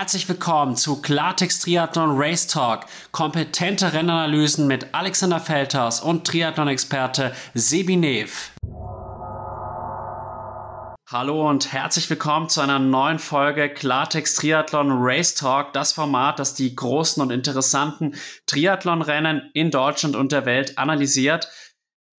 herzlich willkommen zu Klartext Triathlon Race Talk. Kompetente Rennanalysen mit Alexander Feldhaus und Triathlon-Experte Sebi Nev. Hallo und herzlich willkommen zu einer neuen Folge Klartext Triathlon Race Talk, das Format, das die großen und interessanten Triathlon-Rennen in Deutschland und der Welt analysiert.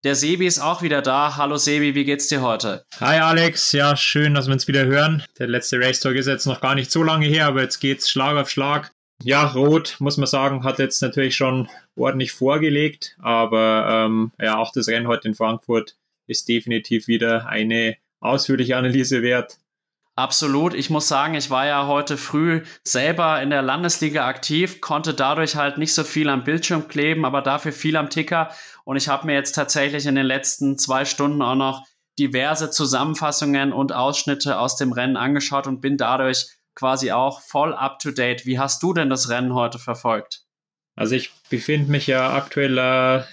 Der Sebi ist auch wieder da. Hallo Sebi, wie geht's dir heute? Hi Alex, ja, schön, dass wir uns wieder hören. Der letzte Race Talk ist jetzt noch gar nicht so lange her, aber jetzt geht's Schlag auf Schlag. Ja, Rot, muss man sagen, hat jetzt natürlich schon ordentlich vorgelegt, aber ähm, ja, auch das Rennen heute in Frankfurt ist definitiv wieder eine ausführliche Analyse wert. Absolut. Ich muss sagen, ich war ja heute früh selber in der Landesliga aktiv, konnte dadurch halt nicht so viel am Bildschirm kleben, aber dafür viel am Ticker. Und ich habe mir jetzt tatsächlich in den letzten zwei Stunden auch noch diverse Zusammenfassungen und Ausschnitte aus dem Rennen angeschaut und bin dadurch quasi auch voll up to date. Wie hast du denn das Rennen heute verfolgt? Also ich befinde mich ja aktuell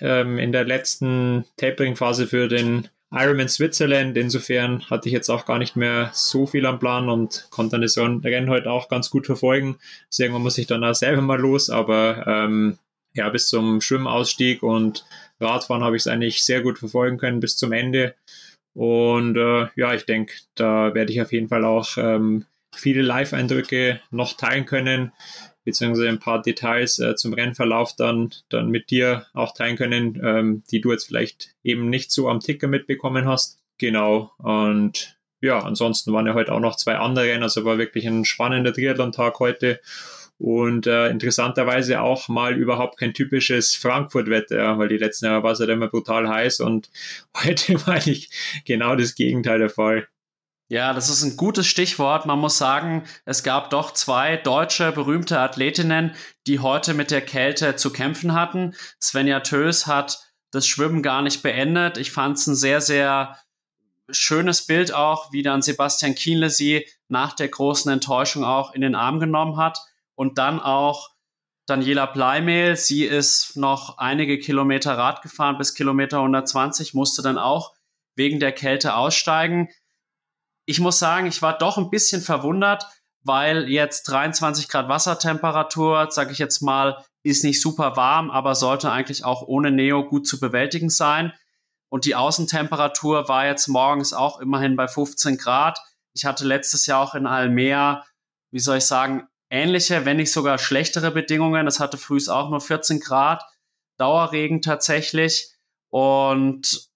äh, in der letzten Tapering-Phase für den Ironman Switzerland. Insofern hatte ich jetzt auch gar nicht mehr so viel am Plan und konnte das Rennen heute auch ganz gut verfolgen. Irgendwann muss ich dann auch selber mal los, aber ähm, ja, bis zum Schwimmausstieg und Radfahren habe ich es eigentlich sehr gut verfolgen können bis zum Ende. Und äh, ja, ich denke, da werde ich auf jeden Fall auch ähm, viele Live-Eindrücke noch teilen können beziehungsweise ein paar Details äh, zum Rennverlauf dann, dann mit dir auch teilen können, ähm, die du jetzt vielleicht eben nicht so am Ticker mitbekommen hast. Genau. Und ja, ansonsten waren ja heute auch noch zwei andere Rennen, also war wirklich ein spannender Triathlon-Tag heute. Und äh, interessanterweise auch mal überhaupt kein typisches Frankfurt-Wetter, weil die letzten Jahre war es halt immer brutal heiß und heute war eigentlich genau das Gegenteil der Fall. Ja, das ist ein gutes Stichwort. Man muss sagen, es gab doch zwei deutsche berühmte Athletinnen, die heute mit der Kälte zu kämpfen hatten. Svenja Tös hat das Schwimmen gar nicht beendet. Ich fand es ein sehr, sehr schönes Bild auch, wie dann Sebastian Kienle sie nach der großen Enttäuschung auch in den Arm genommen hat. Und dann auch Daniela Bleimehl. Sie ist noch einige Kilometer Rad gefahren bis Kilometer 120, musste dann auch wegen der Kälte aussteigen ich muss sagen, ich war doch ein bisschen verwundert, weil jetzt 23 Grad Wassertemperatur, sage ich jetzt mal, ist nicht super warm, aber sollte eigentlich auch ohne Neo gut zu bewältigen sein. Und die Außentemperatur war jetzt morgens auch immerhin bei 15 Grad. Ich hatte letztes Jahr auch in Almea, wie soll ich sagen, ähnliche, wenn nicht sogar schlechtere Bedingungen. Das hatte früh auch nur 14 Grad, Dauerregen tatsächlich. Und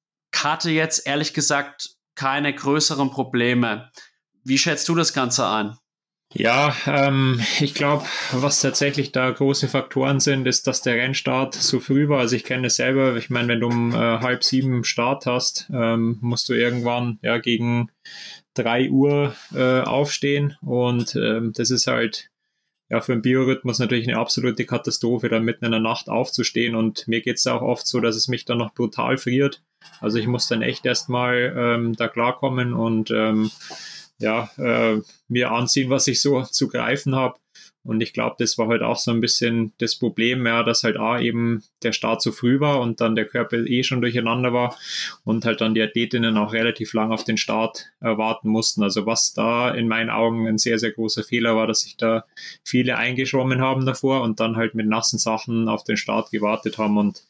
hatte jetzt ehrlich gesagt keine größeren Probleme. Wie schätzt du das Ganze ein? Ja, ähm, ich glaube, was tatsächlich da große Faktoren sind, ist, dass der Rennstart so früh war. Also ich kenne es selber. Ich meine, wenn du um äh, halb sieben Start hast, ähm, musst du irgendwann ja gegen drei Uhr äh, aufstehen und ähm, das ist halt ja für den Biorhythmus natürlich eine absolute Katastrophe, da mitten in der Nacht aufzustehen und mir geht es auch oft so, dass es mich dann noch brutal friert also ich muss dann echt erstmal ähm, da klarkommen und ähm, ja, äh, mir anziehen, was ich so zu greifen habe. Und ich glaube, das war halt auch so ein bisschen das Problem, ja, dass halt A eben der Start zu früh war und dann der Körper eh schon durcheinander war und halt dann die Athletinnen auch relativ lang auf den Start äh, warten mussten. Also was da in meinen Augen ein sehr, sehr großer Fehler war, dass sich da viele eingeschwommen haben davor und dann halt mit nassen Sachen auf den Start gewartet haben und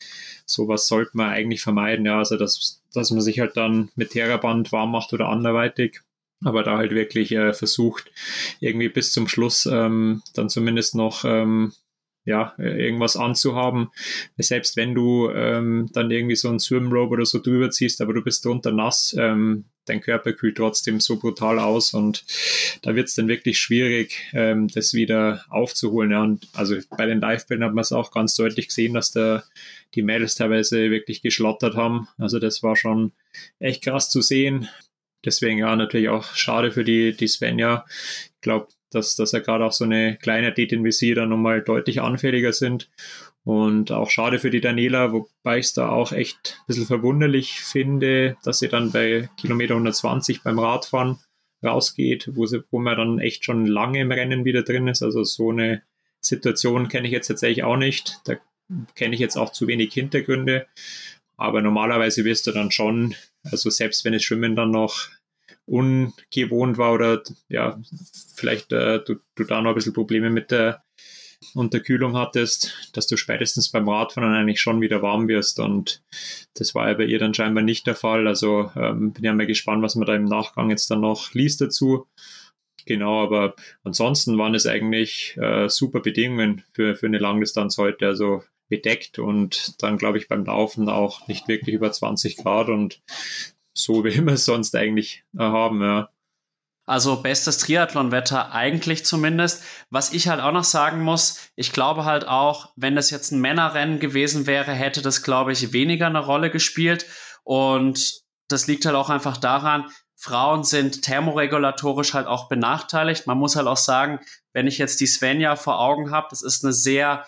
sowas sollte man eigentlich vermeiden, ja, also dass, dass man sich halt dann mit Theraband warm macht oder anderweitig aber da halt wirklich äh, versucht, irgendwie bis zum Schluss ähm, dann zumindest noch ähm, ja, irgendwas anzuhaben. Selbst wenn du ähm, dann irgendwie so ein Swimrobe oder so drüber ziehst, aber du bist drunter nass, ähm, dein Körper kühlt trotzdem so brutal aus und da wird es dann wirklich schwierig, ähm, das wieder aufzuholen. Ja. Und also bei den Livebildern hat man es auch ganz deutlich gesehen, dass da die Mädels teilweise wirklich geschlottert haben. Also das war schon echt krass zu sehen. Deswegen ja natürlich auch schade für die, die Svenja. Ich glaube, dass, dass er gerade auch so eine kleine Athletin wie sie dann nochmal deutlich anfälliger sind. Und auch schade für die Daniela, wobei ich es da auch echt ein bisschen verwunderlich finde, dass sie dann bei Kilometer 120 beim Radfahren rausgeht, wo, sie, wo man dann echt schon lange im Rennen wieder drin ist. Also so eine Situation kenne ich jetzt tatsächlich auch nicht. Da kenne ich jetzt auch zu wenig Hintergründe. Aber normalerweise wirst du dann schon, also selbst wenn es Schwimmen dann noch ungewohnt war oder ja, vielleicht äh, du, du da noch ein bisschen Probleme mit der Unterkühlung hattest, dass du spätestens beim Radfahren eigentlich schon wieder warm wirst. Und das war ja bei ihr dann scheinbar nicht der Fall. Also ähm, bin ja mal gespannt, was man da im Nachgang jetzt dann noch liest dazu. Genau, aber ansonsten waren es eigentlich äh, super Bedingungen für, für eine Langdistanz heute. Also bedeckt und dann, glaube ich, beim Laufen auch nicht wirklich über 20 Grad und so wie wir es sonst eigentlich äh, haben, ja. Also bestes Triathlonwetter eigentlich zumindest. Was ich halt auch noch sagen muss, ich glaube halt auch, wenn das jetzt ein Männerrennen gewesen wäre, hätte das, glaube ich, weniger eine Rolle gespielt. Und das liegt halt auch einfach daran, Frauen sind thermoregulatorisch halt auch benachteiligt. Man muss halt auch sagen, wenn ich jetzt die Svenja vor Augen habe, das ist eine sehr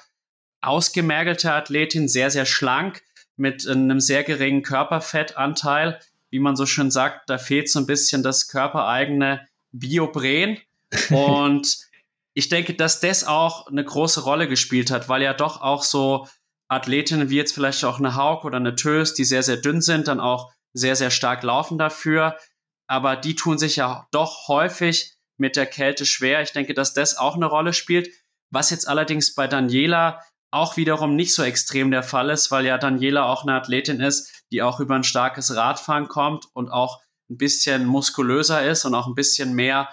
ausgemergelte Athletin, sehr, sehr schlank, mit einem sehr geringen Körperfettanteil wie man so schön sagt, da fehlt so ein bisschen das körpereigene Biobren. Und ich denke, dass das auch eine große Rolle gespielt hat, weil ja doch auch so Athletinnen wie jetzt vielleicht auch eine Hauk oder eine Tös, die sehr, sehr dünn sind, dann auch sehr, sehr stark laufen dafür. Aber die tun sich ja doch häufig mit der Kälte schwer. Ich denke, dass das auch eine Rolle spielt. Was jetzt allerdings bei Daniela auch wiederum nicht so extrem der Fall ist, weil ja Daniela auch eine Athletin ist, die auch über ein starkes Radfahren kommt und auch ein bisschen muskulöser ist und auch ein bisschen mehr,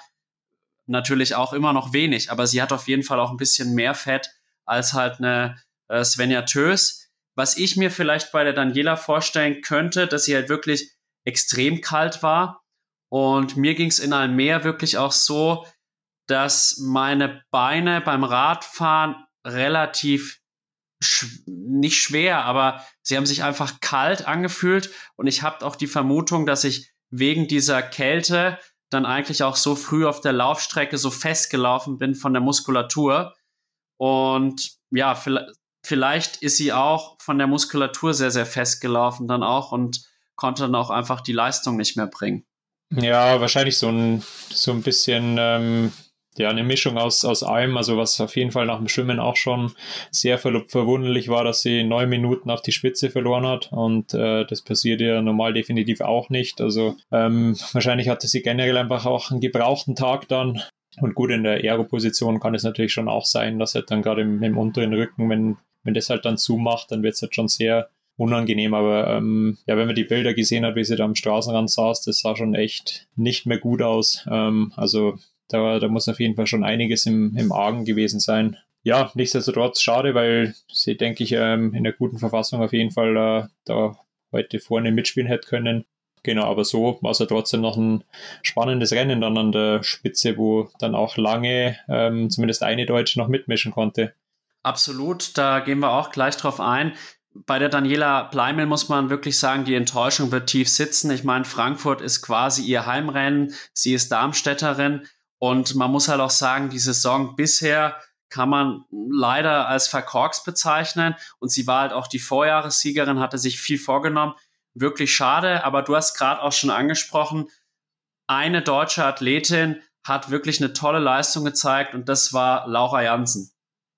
natürlich auch immer noch wenig, aber sie hat auf jeden Fall auch ein bisschen mehr Fett als halt eine äh, Svenja Tös. Was ich mir vielleicht bei der Daniela vorstellen könnte, dass sie halt wirklich extrem kalt war. Und mir ging es in Meer wirklich auch so, dass meine Beine beim Radfahren relativ sch nicht schwer, aber sie haben sich einfach kalt angefühlt und ich habe auch die Vermutung, dass ich wegen dieser Kälte dann eigentlich auch so früh auf der Laufstrecke so festgelaufen bin von der Muskulatur. Und ja, vielleicht ist sie auch von der Muskulatur sehr, sehr festgelaufen dann auch und konnte dann auch einfach die Leistung nicht mehr bringen. Ja, wahrscheinlich so ein, so ein bisschen ähm, ja, eine Mischung aus, aus allem, also was auf jeden Fall nach dem Schwimmen auch schon sehr ver verwunderlich war, dass sie neun Minuten auf die Spitze verloren hat und äh, das passiert ja normal definitiv auch nicht. Also ähm, wahrscheinlich hatte sie generell einfach auch einen gebrauchten Tag dann und gut in der Aero-Position kann es natürlich schon auch sein, dass halt dann gerade im, im unteren Rücken, wenn, wenn das halt dann zumacht, dann wird es halt schon sehr unangenehm. Aber ähm, ja, wenn man die Bilder gesehen hat, wie sie da am Straßenrand saß, das sah schon echt nicht mehr gut aus. Ähm, also da, da muss auf jeden Fall schon einiges im, im Argen gewesen sein. Ja, nichtsdestotrotz schade, weil sie, denke ich, ähm, in einer guten Verfassung auf jeden Fall äh, da heute vorne mitspielen hätte können. Genau, aber so war es ja trotzdem noch ein spannendes Rennen dann an der Spitze, wo dann auch lange ähm, zumindest eine Deutsche noch mitmischen konnte. Absolut, da gehen wir auch gleich drauf ein. Bei der Daniela Pleimel muss man wirklich sagen, die Enttäuschung wird tief sitzen. Ich meine, Frankfurt ist quasi ihr Heimrennen, sie ist Darmstädterin und man muss halt auch sagen, die Saison bisher kann man leider als verkorkst bezeichnen. Und sie war halt auch die Vorjahressiegerin, hatte sich viel vorgenommen. Wirklich schade, aber du hast gerade auch schon angesprochen, eine deutsche Athletin hat wirklich eine tolle Leistung gezeigt und das war Laura Jansen.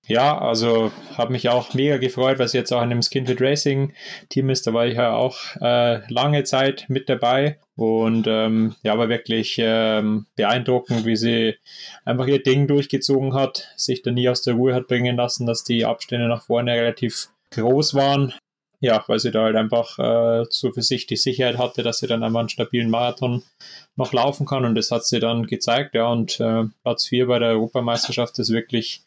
Ja, also habe mich auch mega gefreut, sie jetzt auch in dem Skinfit Racing Team ist. Da war ich ja auch äh, lange Zeit mit dabei und ähm, ja, war wirklich ähm, beeindruckend, wie sie einfach ihr Ding durchgezogen hat, sich da nie aus der Ruhe hat bringen lassen, dass die Abstände nach vorne relativ groß waren. Ja, weil sie da halt einfach äh, so für sich die Sicherheit hatte, dass sie dann einmal einen stabilen Marathon noch laufen kann und das hat sie dann gezeigt. Ja, und äh, Platz 4 bei der Europameisterschaft ist wirklich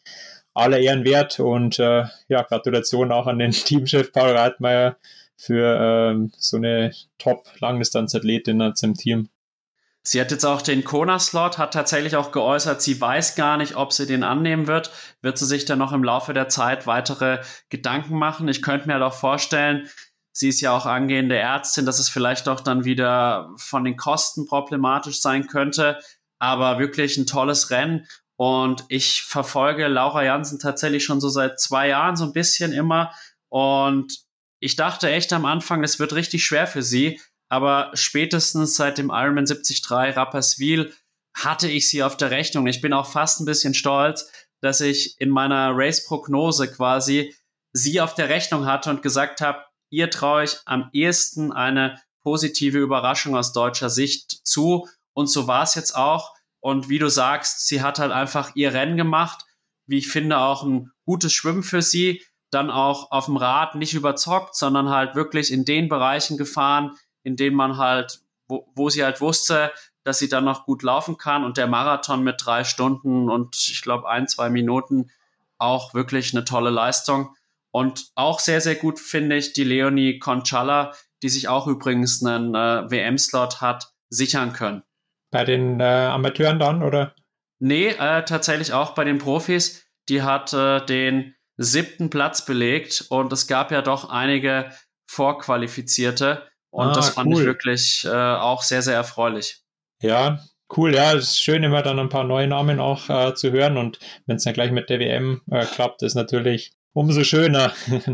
aller Ehren wert und äh, ja, Gratulation auch an den Teamchef Paul Reitmeier für ähm, so eine Top-Langdistanz-Athletin als im Team. Sie hat jetzt auch den Kona-Slot, hat tatsächlich auch geäußert, sie weiß gar nicht, ob sie den annehmen wird. Wird sie sich dann noch im Laufe der Zeit weitere Gedanken machen? Ich könnte mir auch vorstellen, sie ist ja auch angehende Ärztin, dass es vielleicht auch dann wieder von den Kosten problematisch sein könnte. Aber wirklich ein tolles Rennen. Und ich verfolge Laura Jansen tatsächlich schon so seit zwei Jahren so ein bisschen immer. Und ich dachte echt am Anfang, es wird richtig schwer für sie. Aber spätestens seit dem Ironman 73 Rapperswil hatte ich sie auf der Rechnung. Ich bin auch fast ein bisschen stolz, dass ich in meiner Race-Prognose quasi sie auf der Rechnung hatte und gesagt habe, ihr traue ich am ehesten eine positive Überraschung aus deutscher Sicht zu. Und so war es jetzt auch. Und wie du sagst, sie hat halt einfach ihr Rennen gemacht. Wie ich finde, auch ein gutes Schwimmen für sie. Dann auch auf dem Rad nicht überzockt, sondern halt wirklich in den Bereichen gefahren, in denen man halt, wo, wo sie halt wusste, dass sie dann noch gut laufen kann. Und der Marathon mit drei Stunden und ich glaube ein, zwei Minuten auch wirklich eine tolle Leistung. Und auch sehr, sehr gut finde ich die Leonie Conchala, die sich auch übrigens einen äh, WM-Slot hat sichern können. Bei den äh, Amateuren dann, oder? Nee, äh, tatsächlich auch bei den Profis. Die hat äh, den siebten Platz belegt und es gab ja doch einige Vorqualifizierte. Und ah, das fand cool. ich wirklich äh, auch sehr, sehr erfreulich. Ja, cool. Ja, es ist schön, immer dann ein paar neue Namen auch äh, zu hören. Und wenn es dann gleich mit der WM äh, klappt, ist natürlich umso schöner.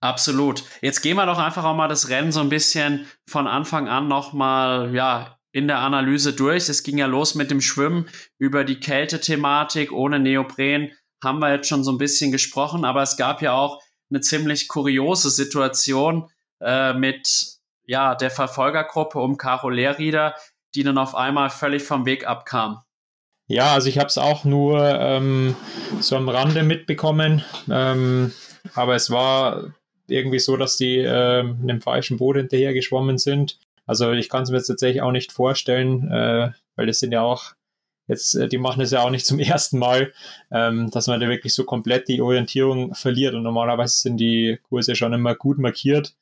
Absolut. Jetzt gehen wir doch einfach auch mal das Rennen so ein bisschen von Anfang an nochmal, ja, in der Analyse durch. Es ging ja los mit dem Schwimmen über die Kältethematik ohne Neopren. Haben wir jetzt schon so ein bisschen gesprochen, aber es gab ja auch eine ziemlich kuriose Situation äh, mit ja, der Verfolgergruppe um Caro Lehrrieder, die dann auf einmal völlig vom Weg abkam. Ja, also ich habe es auch nur ähm, so am Rande mitbekommen, ähm, aber es war irgendwie so, dass die äh, einem falschen Boot hinterher geschwommen sind. Also ich kann es mir jetzt tatsächlich auch nicht vorstellen, äh, weil das sind ja auch jetzt, äh, die machen es ja auch nicht zum ersten Mal, ähm, dass man da wirklich so komplett die Orientierung verliert. Und normalerweise sind die Kurse schon immer gut markiert.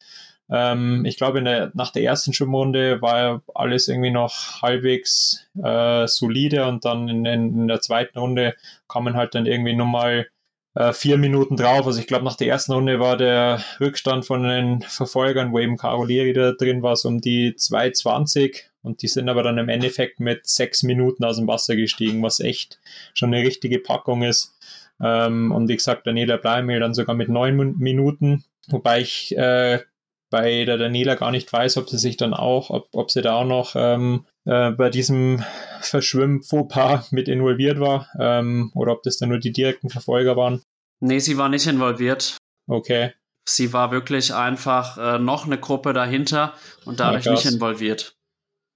Ähm, ich glaube, der, nach der ersten Schwimmrunde war alles irgendwie noch halbwegs äh, solide und dann in, in, der zweiten Runde kam man halt dann irgendwie nochmal äh, vier Minuten drauf. Also ich glaube, nach der ersten Runde war der Rückstand von den Verfolgern, wo eben Caroleri da drin war, so um die 2,20 und die sind aber dann im Endeffekt mit sechs Minuten aus dem Wasser gestiegen, was echt schon eine richtige Packung ist. Ähm, und wie gesagt, Daniela Bleimel dann sogar mit neun Minuten, wobei ich äh, bei der Daniela gar nicht weiß, ob sie sich dann auch, ob, ob sie da auch noch ähm, äh, bei diesem Verschwimm-Fauxpas mit involviert war ähm, oder ob das dann nur die direkten Verfolger waren. Nee, sie war nicht involviert. Okay. Sie war wirklich einfach äh, noch eine Gruppe dahinter und dadurch ja, nicht involviert.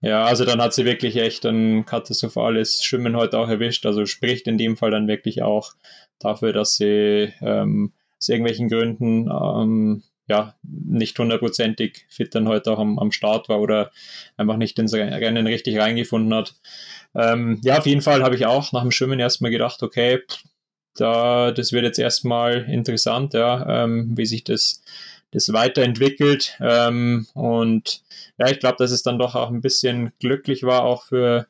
Ja, also dann hat sie wirklich echt ein katastrophales Schwimmen heute auch erwischt. Also spricht in dem Fall dann wirklich auch dafür, dass sie ähm, aus irgendwelchen Gründen ähm, ja, nicht hundertprozentig fit dann heute auch am, am Start war oder einfach nicht ins Rennen richtig reingefunden hat. Ähm, ja, auf jeden Fall habe ich auch nach dem Schwimmen erstmal gedacht, okay, da, das wird jetzt erstmal interessant, ja, ähm, wie sich das, das weiterentwickelt. Ähm, und ja, ich glaube, dass es dann doch auch ein bisschen glücklich war, auch für,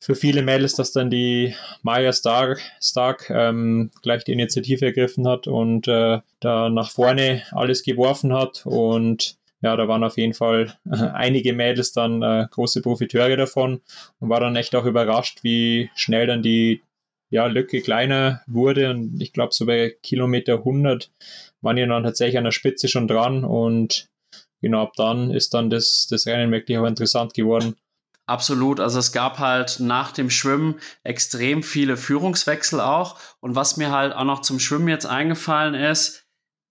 für viele Mädels, dass dann die Maya Stark, Stark ähm, gleich die Initiative ergriffen hat und äh, da nach vorne alles geworfen hat. Und ja, da waren auf jeden Fall einige Mädels dann äh, große Profiteure davon und war dann echt auch überrascht, wie schnell dann die ja, Lücke kleiner wurde. Und ich glaube, so bei Kilometer 100 waren die dann tatsächlich an der Spitze schon dran. Und genau ab dann ist dann das, das Rennen wirklich auch interessant geworden. Absolut. Also es gab halt nach dem Schwimmen extrem viele Führungswechsel auch. Und was mir halt auch noch zum Schwimmen jetzt eingefallen ist,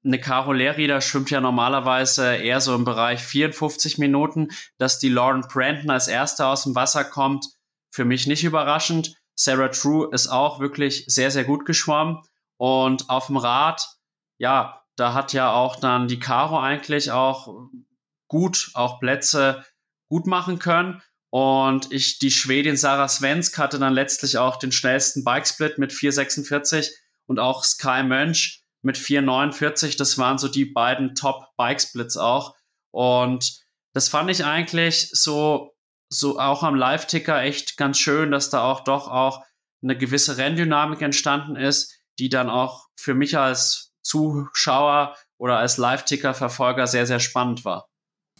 eine Caro Lehrrieder schwimmt ja normalerweise eher so im Bereich 54 Minuten. Dass die Lauren Brandon als Erste aus dem Wasser kommt, für mich nicht überraschend. Sarah True ist auch wirklich sehr, sehr gut geschwommen. Und auf dem Rad, ja, da hat ja auch dann die Caro eigentlich auch gut auch Plätze gut machen können. Und ich, die Schwedin Sarah Svensk hatte dann letztlich auch den schnellsten Bikesplit mit 4,46 und auch Sky Mönch mit 4,49. Das waren so die beiden Top-Bikesplits auch. Und das fand ich eigentlich so, so auch am Live-Ticker echt ganz schön, dass da auch doch auch eine gewisse Renndynamik entstanden ist, die dann auch für mich als Zuschauer oder als Live-Ticker-Verfolger sehr, sehr spannend war.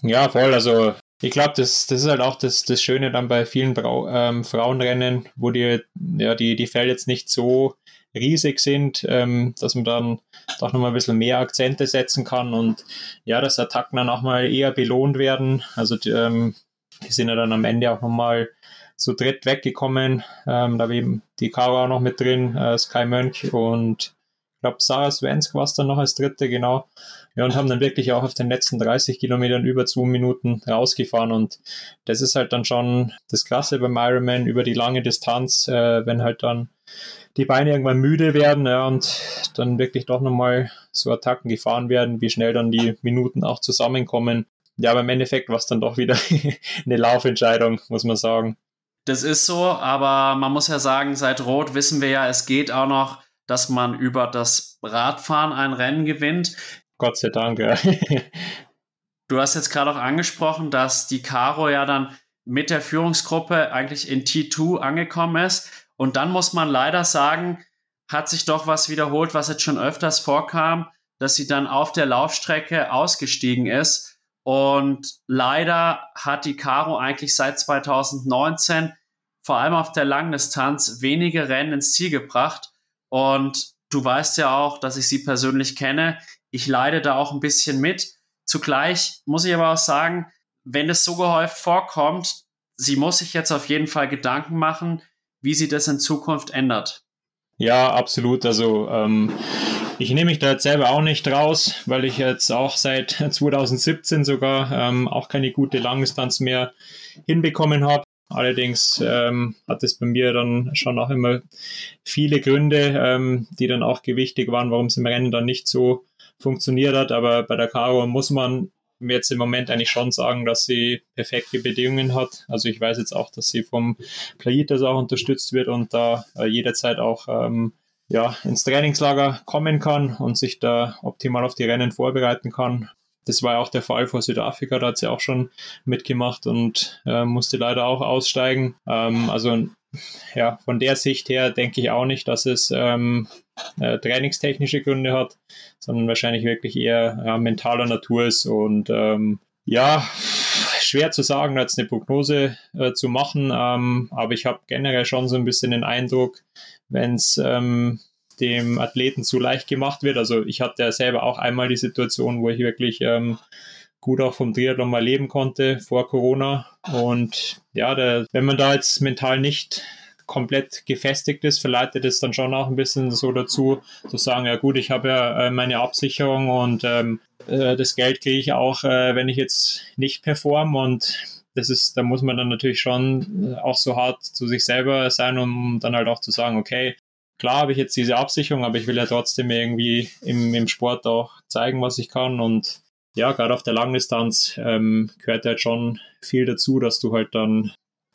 Ja, voll. Also ich glaube, das, das ist halt auch das, das Schöne dann bei vielen Brau ähm, Frauenrennen, wo die, ja, die, die Felder jetzt nicht so riesig sind, ähm, dass man dann doch nochmal ein bisschen mehr Akzente setzen kann und ja, dass Attacken dann auch mal eher belohnt werden. Also die, ähm, die sind ja dann am Ende auch nochmal zu dritt weggekommen. Ähm, da war eben die Caro auch noch mit drin, äh, Sky Mönch und Ich glaube, Sarah Svensk war es dann noch als dritte, genau. Ja, und haben dann wirklich auch auf den letzten 30 Kilometern über zwei Minuten rausgefahren. Und das ist halt dann schon das Krasse beim Ironman über die lange Distanz, äh, wenn halt dann die Beine irgendwann müde werden ja, und dann wirklich doch nochmal so Attacken gefahren werden, wie schnell dann die Minuten auch zusammenkommen. Ja, aber im Endeffekt war es dann doch wieder eine Laufentscheidung, muss man sagen. Das ist so, aber man muss ja sagen, seit Rot wissen wir ja, es geht auch noch dass man über das Radfahren ein Rennen gewinnt. Gott sei Dank, ja. du hast jetzt gerade auch angesprochen, dass die Caro ja dann mit der Führungsgruppe eigentlich in T2 angekommen ist. Und dann muss man leider sagen, hat sich doch was wiederholt, was jetzt schon öfters vorkam, dass sie dann auf der Laufstrecke ausgestiegen ist. Und leider hat die Caro eigentlich seit 2019 vor allem auf der Langdistanz wenige Rennen ins Ziel gebracht. Und du weißt ja auch, dass ich sie persönlich kenne. Ich leide da auch ein bisschen mit. Zugleich muss ich aber auch sagen, wenn es so gehäuft vorkommt, sie muss sich jetzt auf jeden Fall Gedanken machen, wie sie das in Zukunft ändert. Ja, absolut. Also ähm, ich nehme mich da jetzt selber auch nicht raus, weil ich jetzt auch seit 2017 sogar ähm, auch keine gute Langdistanz mehr hinbekommen habe. Allerdings ähm, hat es bei mir dann schon auch immer viele Gründe, ähm, die dann auch gewichtig waren, warum es im Rennen dann nicht so funktioniert hat. Aber bei der Caro muss man jetzt im Moment eigentlich schon sagen, dass sie perfekte Bedingungen hat. Also ich weiß jetzt auch, dass sie vom Plaitas auch unterstützt wird und da äh, jederzeit auch ähm, ja, ins Trainingslager kommen kann und sich da optimal auf die Rennen vorbereiten kann. Das war ja auch der Fall vor Südafrika, da hat sie auch schon mitgemacht und äh, musste leider auch aussteigen. Ähm, also ja, von der Sicht her denke ich auch nicht, dass es ähm, äh, trainingstechnische Gründe hat, sondern wahrscheinlich wirklich eher äh, mentaler Natur ist und ähm, ja, schwer zu sagen, jetzt eine Prognose äh, zu machen, ähm, aber ich habe generell schon so ein bisschen den Eindruck, wenn es ähm, dem Athleten zu leicht gemacht wird. Also ich hatte ja selber auch einmal die Situation, wo ich wirklich ähm, gut auch vom Triathlon mal leben konnte vor Corona. Und ja, der, wenn man da jetzt mental nicht komplett gefestigt ist, verleitet es dann schon auch ein bisschen so dazu, zu sagen, ja gut, ich habe ja äh, meine Absicherung und ähm, äh, das Geld kriege ich auch, äh, wenn ich jetzt nicht performe und das ist, da muss man dann natürlich schon auch so hart zu sich selber sein, um dann halt auch zu sagen, okay, klar habe ich jetzt diese Absicherung, aber ich will ja trotzdem irgendwie im, im Sport auch zeigen, was ich kann. Und ja, gerade auf der Langdistanz ähm, gehört halt schon viel dazu, dass du halt dann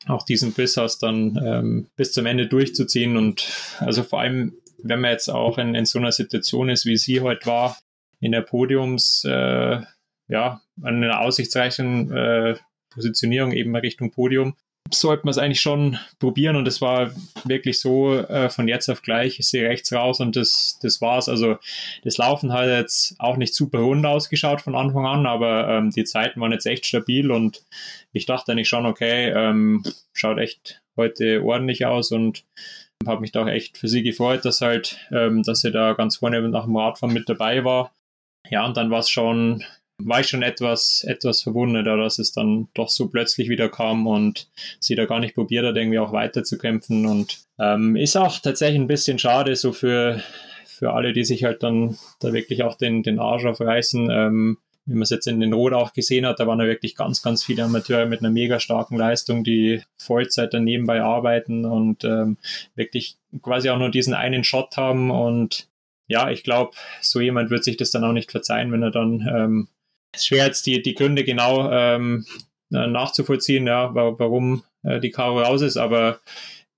auch diesen Biss hast, dann ähm, bis zum Ende durchzuziehen. Und also vor allem, wenn man jetzt auch in, in so einer Situation ist, wie sie heute war, in der Podiums, äh, ja, an einer aussichtsreichen äh, Positionierung eben Richtung Podium, sollte man es eigentlich schon probieren und es war wirklich so äh, von jetzt auf gleich, ich sehe rechts raus und das, das war's. Also das Laufen hat jetzt auch nicht super rund ausgeschaut von Anfang an, aber ähm, die Zeiten waren jetzt echt stabil und ich dachte eigentlich schon, okay, ähm, schaut echt heute ordentlich aus und habe mich da echt für sie gefreut, dass halt, ähm, dass sie da ganz vorne nach dem Radfahren mit dabei war. Ja, und dann war es schon war ich schon etwas, etwas verwundert, dass es dann doch so plötzlich wieder kam und sie da gar nicht probiert hat, irgendwie auch weiterzukämpfen. Und ähm, ist auch tatsächlich ein bisschen schade, so für, für alle, die sich halt dann da wirklich auch den, den Arsch aufreißen. Ähm, wie man es jetzt in den Rot auch gesehen hat, da waren ja wirklich ganz, ganz viele Amateure mit einer mega starken Leistung, die Vollzeit dann nebenbei arbeiten und ähm, wirklich quasi auch nur diesen einen Shot haben. Und ja, ich glaube, so jemand wird sich das dann auch nicht verzeihen, wenn er dann ähm, ist schwer jetzt die, die Gründe genau ähm, nachzuvollziehen, ja, warum äh, die Caro raus ist, aber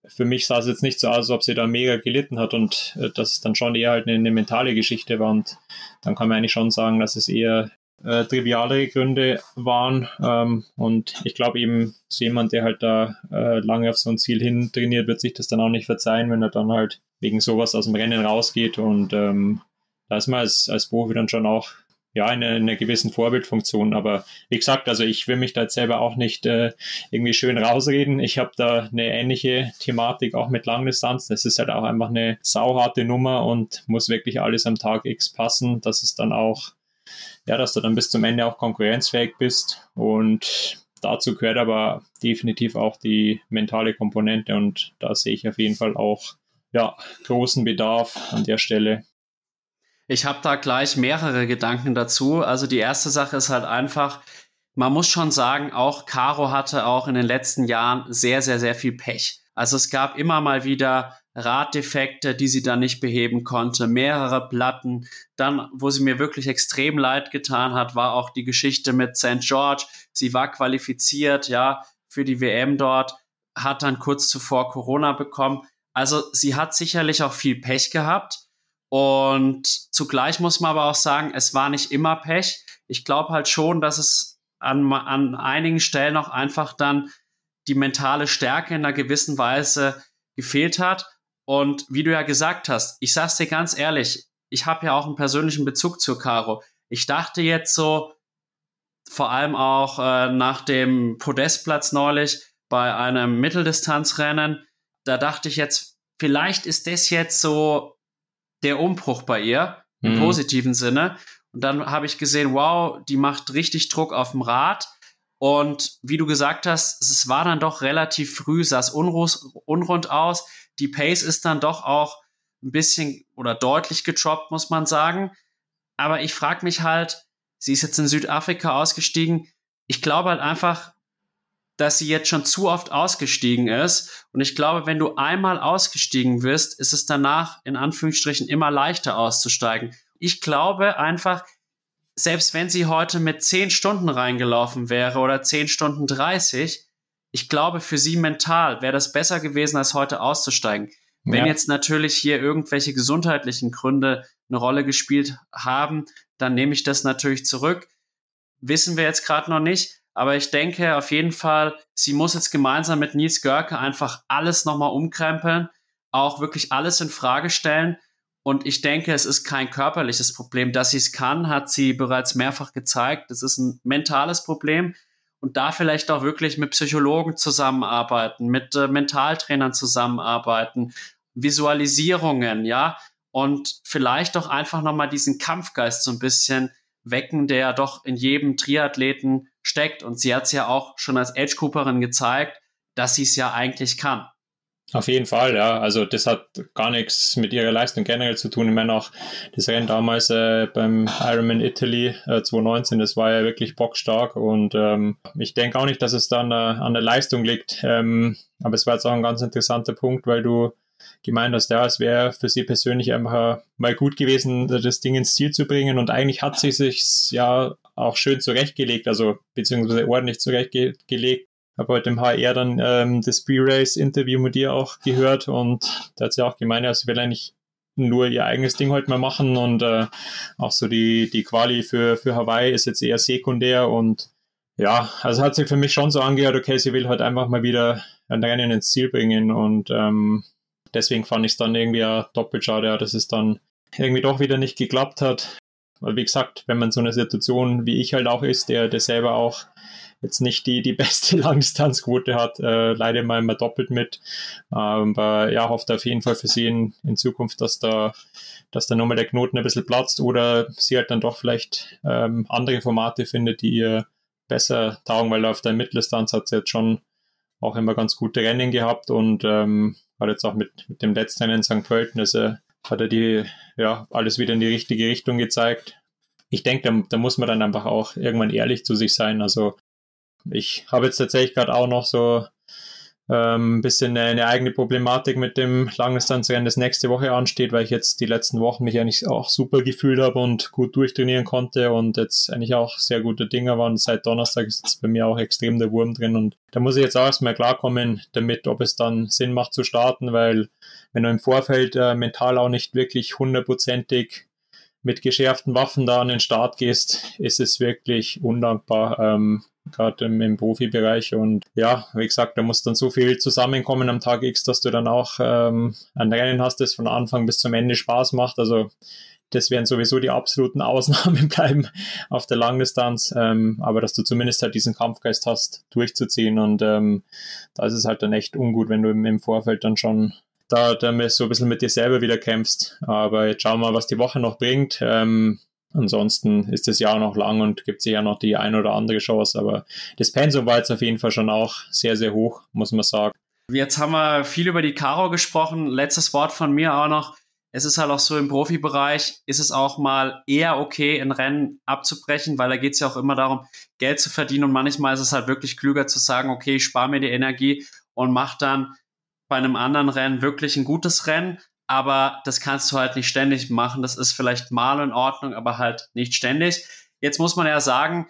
für mich sah es jetzt nicht so aus, als ob sie da mega gelitten hat und äh, dass es dann schon eher halt eine, eine, mentale Geschichte war und dann kann man eigentlich schon sagen, dass es eher äh, trivialere Gründe waren ähm, und ich glaube eben, so jemand, der halt da äh, lange auf so ein Ziel hin trainiert, wird sich das dann auch nicht verzeihen, wenn er dann halt wegen sowas aus dem Rennen rausgeht und ähm, da ist man als, als Profi dann schon auch ja, in einer, in einer gewissen Vorbildfunktion. Aber wie gesagt, also ich will mich da jetzt selber auch nicht äh, irgendwie schön rausreden. Ich habe da eine ähnliche Thematik auch mit Langdistanz. Das ist halt auch einfach eine sauharte Nummer und muss wirklich alles am Tag X passen, dass es dann auch, ja, dass du dann bis zum Ende auch konkurrenzfähig bist. Und dazu gehört aber definitiv auch die mentale Komponente und da sehe ich auf jeden Fall auch ja, großen Bedarf an der Stelle. Ich habe da gleich mehrere Gedanken dazu. Also die erste Sache ist halt einfach, man muss schon sagen, auch Caro hatte auch in den letzten Jahren sehr, sehr, sehr viel Pech. Also es gab immer mal wieder Raddefekte, die sie dann nicht beheben konnte, mehrere Platten. Dann, wo sie mir wirklich extrem leid getan hat, war auch die Geschichte mit St. George. Sie war qualifiziert, ja, für die WM dort, hat dann kurz zuvor Corona bekommen. Also sie hat sicherlich auch viel Pech gehabt. Und zugleich muss man aber auch sagen, es war nicht immer Pech. Ich glaube halt schon, dass es an, an einigen Stellen auch einfach dann die mentale Stärke in einer gewissen Weise gefehlt hat. Und wie du ja gesagt hast, ich sag's dir ganz ehrlich, ich habe ja auch einen persönlichen Bezug zu Caro. Ich dachte jetzt so, vor allem auch äh, nach dem Podestplatz neulich bei einem Mitteldistanzrennen, da dachte ich jetzt, vielleicht ist das jetzt so der Umbruch bei ihr im mhm. positiven Sinne. Und dann habe ich gesehen, wow, die macht richtig Druck auf dem Rad. Und wie du gesagt hast, es war dann doch relativ früh, sah es unrund aus die Pace ist dann doch auch ein bisschen oder deutlich getroppt, muss man sagen. Aber ich frage mich halt, sie ist jetzt in Südafrika ausgestiegen. Ich glaube halt einfach, dass sie jetzt schon zu oft ausgestiegen ist. Und ich glaube, wenn du einmal ausgestiegen wirst, ist es danach in Anführungsstrichen immer leichter auszusteigen. Ich glaube einfach, selbst wenn sie heute mit 10 Stunden reingelaufen wäre oder 10 Stunden 30, ich glaube, für sie mental wäre das besser gewesen, als heute auszusteigen. Wenn ja. jetzt natürlich hier irgendwelche gesundheitlichen Gründe eine Rolle gespielt haben, dann nehme ich das natürlich zurück. Wissen wir jetzt gerade noch nicht. Aber ich denke auf jeden Fall, sie muss jetzt gemeinsam mit Nils Görke einfach alles nochmal umkrempeln, auch wirklich alles in Frage stellen. Und ich denke, es ist kein körperliches Problem. Dass sie es kann, hat sie bereits mehrfach gezeigt. Es ist ein mentales Problem und da vielleicht auch wirklich mit Psychologen zusammenarbeiten, mit äh, Mentaltrainern zusammenarbeiten, Visualisierungen, ja, und vielleicht auch einfach nochmal diesen Kampfgeist so ein bisschen wecken, der doch in jedem Triathleten steckt. Und sie hat es ja auch schon als Edge Cooperin gezeigt, dass sie es ja eigentlich kann. Auf jeden Fall, ja. Also das hat gar nichts mit ihrer Leistung generell zu tun. Ich meine auch das Rennen damals äh, beim Ironman Italy äh, 2019, das war ja wirklich bockstark und ähm, ich denke auch nicht, dass es dann äh, an der Leistung liegt. Ähm, aber es war jetzt auch ein ganz interessanter Punkt, weil du gemeint hast, ja, es wäre für sie persönlich einfach mal gut gewesen, das Ding ins Ziel zu bringen. Und eigentlich hat sie sich ja auch schön zurechtgelegt, also beziehungsweise ordentlich zurechtgelegt. Habe heute im HR dann ähm, das Pre-Race-Interview mit dir auch gehört und da hat sie auch gemeint, ja, sie will eigentlich nur ihr eigenes Ding heute mal machen und äh, auch so die, die Quali für, für Hawaii ist jetzt eher sekundär und ja, also hat sich für mich schon so angehört, okay, sie will halt einfach mal wieder ein Rennen ins Ziel bringen und ähm, deswegen fand ich es dann irgendwie ja doppelt schade, dass es dann irgendwie doch wieder nicht geklappt hat. Weil wie gesagt, wenn man so eine Situation wie ich halt auch ist, der, der selber auch jetzt nicht die, die beste Langdistanzquote hat, äh, leider mal immer doppelt mit. Aber ja, hofft auf jeden Fall für sie in, in Zukunft, dass da, dass da nochmal der Knoten ein bisschen platzt oder sie halt dann doch vielleicht ähm, andere Formate findet, die ihr besser taugen, weil auf der Mitteldistanz hat sie jetzt schon auch immer ganz gute Rennen gehabt und ähm, hat jetzt auch mit, mit dem letzten in St. Pölten, also hat er die, ja, alles wieder in die richtige Richtung gezeigt. Ich denke, da, da muss man dann einfach auch irgendwann ehrlich zu sich sein. Also ich habe jetzt tatsächlich gerade auch noch so ähm, bisschen eine, eine, eigene Problematik mit dem Langdistanzrennen, das nächste Woche ansteht, weil ich jetzt die letzten Wochen mich eigentlich auch super gefühlt habe und gut durchtrainieren konnte und jetzt eigentlich auch sehr gute Dinge waren. Seit Donnerstag ist jetzt bei mir auch extrem der Wurm drin und da muss ich jetzt auch erstmal klarkommen damit, ob es dann Sinn macht zu starten, weil wenn du im Vorfeld äh, mental auch nicht wirklich hundertprozentig mit geschärften Waffen da an den Start gehst, ist es wirklich undankbar. Ähm, gerade im, im Profibereich. Und ja, wie gesagt, da muss dann so viel zusammenkommen am Tag X, dass du dann auch ähm, ein Rennen hast, das von Anfang bis zum Ende Spaß macht. Also das werden sowieso die absoluten Ausnahmen bleiben auf der Langdistanz, ähm, aber dass du zumindest halt diesen Kampfgeist hast, durchzuziehen und ähm, da ist es halt dann echt ungut, wenn du im, Vorfeld dann schon da, da so ein bisschen mit dir selber wieder kämpfst. Aber jetzt schauen wir mal, was die Woche noch bringt. Ähm, Ansonsten ist das Jahr noch lang und gibt sicher noch die ein oder andere Chance, aber das Pensum war jetzt auf jeden Fall schon auch sehr, sehr hoch, muss man sagen. Jetzt haben wir viel über die Caro gesprochen. Letztes Wort von mir auch noch. es ist halt auch so im Profibereich, ist es auch mal eher okay, in Rennen abzubrechen, weil da geht es ja auch immer darum, Geld zu verdienen und manchmal ist es halt wirklich klüger zu sagen, okay, ich spare mir die Energie und mach dann bei einem anderen Rennen wirklich ein gutes Rennen, aber das kannst du halt nicht ständig machen. Das ist vielleicht mal in Ordnung, aber halt nicht ständig. Jetzt muss man ja sagen,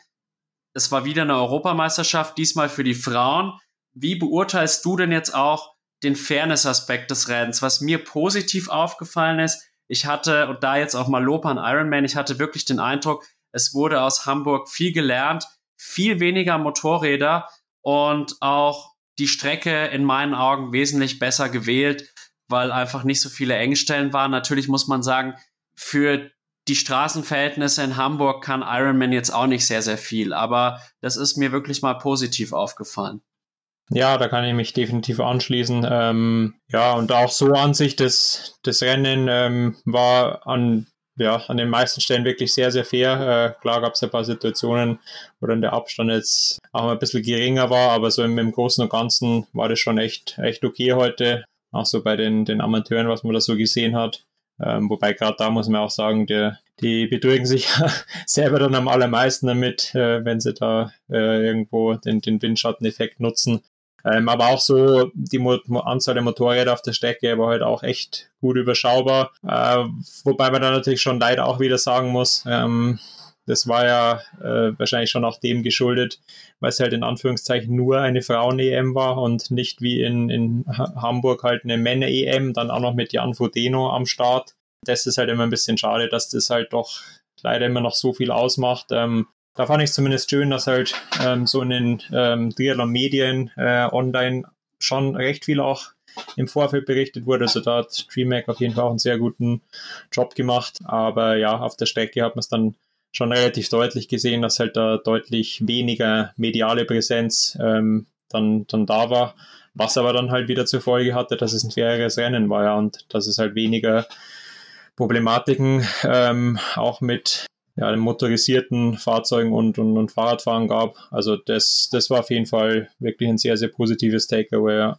es war wieder eine Europameisterschaft, diesmal für die Frauen. Wie beurteilst du denn jetzt auch den Fairness-Aspekt des Rennens? Was mir positiv aufgefallen ist, ich hatte, und da jetzt auch mal Lob an Ironman, ich hatte wirklich den Eindruck, es wurde aus Hamburg viel gelernt, viel weniger Motorräder und auch die Strecke in meinen Augen wesentlich besser gewählt, weil einfach nicht so viele Engstellen waren. Natürlich muss man sagen, für die Straßenverhältnisse in Hamburg kann Ironman jetzt auch nicht sehr, sehr viel, aber das ist mir wirklich mal positiv aufgefallen. Ja, da kann ich mich definitiv anschließen. Ähm, ja, und auch so an sich, das, das Rennen ähm, war an, ja, an den meisten Stellen wirklich sehr, sehr fair. Äh, klar gab es ein paar Situationen, wo dann der Abstand jetzt auch ein bisschen geringer war, aber so im, im Großen und Ganzen war das schon echt, echt okay heute. Auch so bei den, den Amateuren, was man da so gesehen hat. Ähm, wobei gerade da muss man auch sagen, der, die betrügen sich selber dann am allermeisten damit, äh, wenn sie da äh, irgendwo den, den Windschatteneffekt nutzen. Ähm, aber auch so die Mo Anzahl der Motorräder auf der Strecke war halt auch echt gut überschaubar. Äh, wobei man da natürlich schon leider auch wieder sagen muss, ähm, das war ja äh, wahrscheinlich schon auch dem geschuldet, weil es halt in Anführungszeichen nur eine Frauen-EM war und nicht wie in, in Hamburg halt eine Männer-EM, dann auch noch mit Jan Frodeno am Start. Das ist halt immer ein bisschen schade, dass das halt doch leider immer noch so viel ausmacht. Ähm, da fand ich zumindest schön, dass halt ähm, so in den ähm, Triathlon-Medien äh, online schon recht viel auch im Vorfeld berichtet wurde. Also da hat DreamHack auf jeden Fall auch einen sehr guten Job gemacht. Aber ja, auf der Strecke hat man es dann schon relativ deutlich gesehen, dass halt da deutlich weniger mediale Präsenz ähm, dann, dann da war. Was aber dann halt wieder zur Folge hatte, dass es ein faireres Rennen war ja, und dass es halt weniger Problematiken ähm, auch mit ja, motorisierten Fahrzeugen und, und, und Fahrradfahren gab. Also das, das war auf jeden Fall wirklich ein sehr, sehr positives Takeaway. Ja.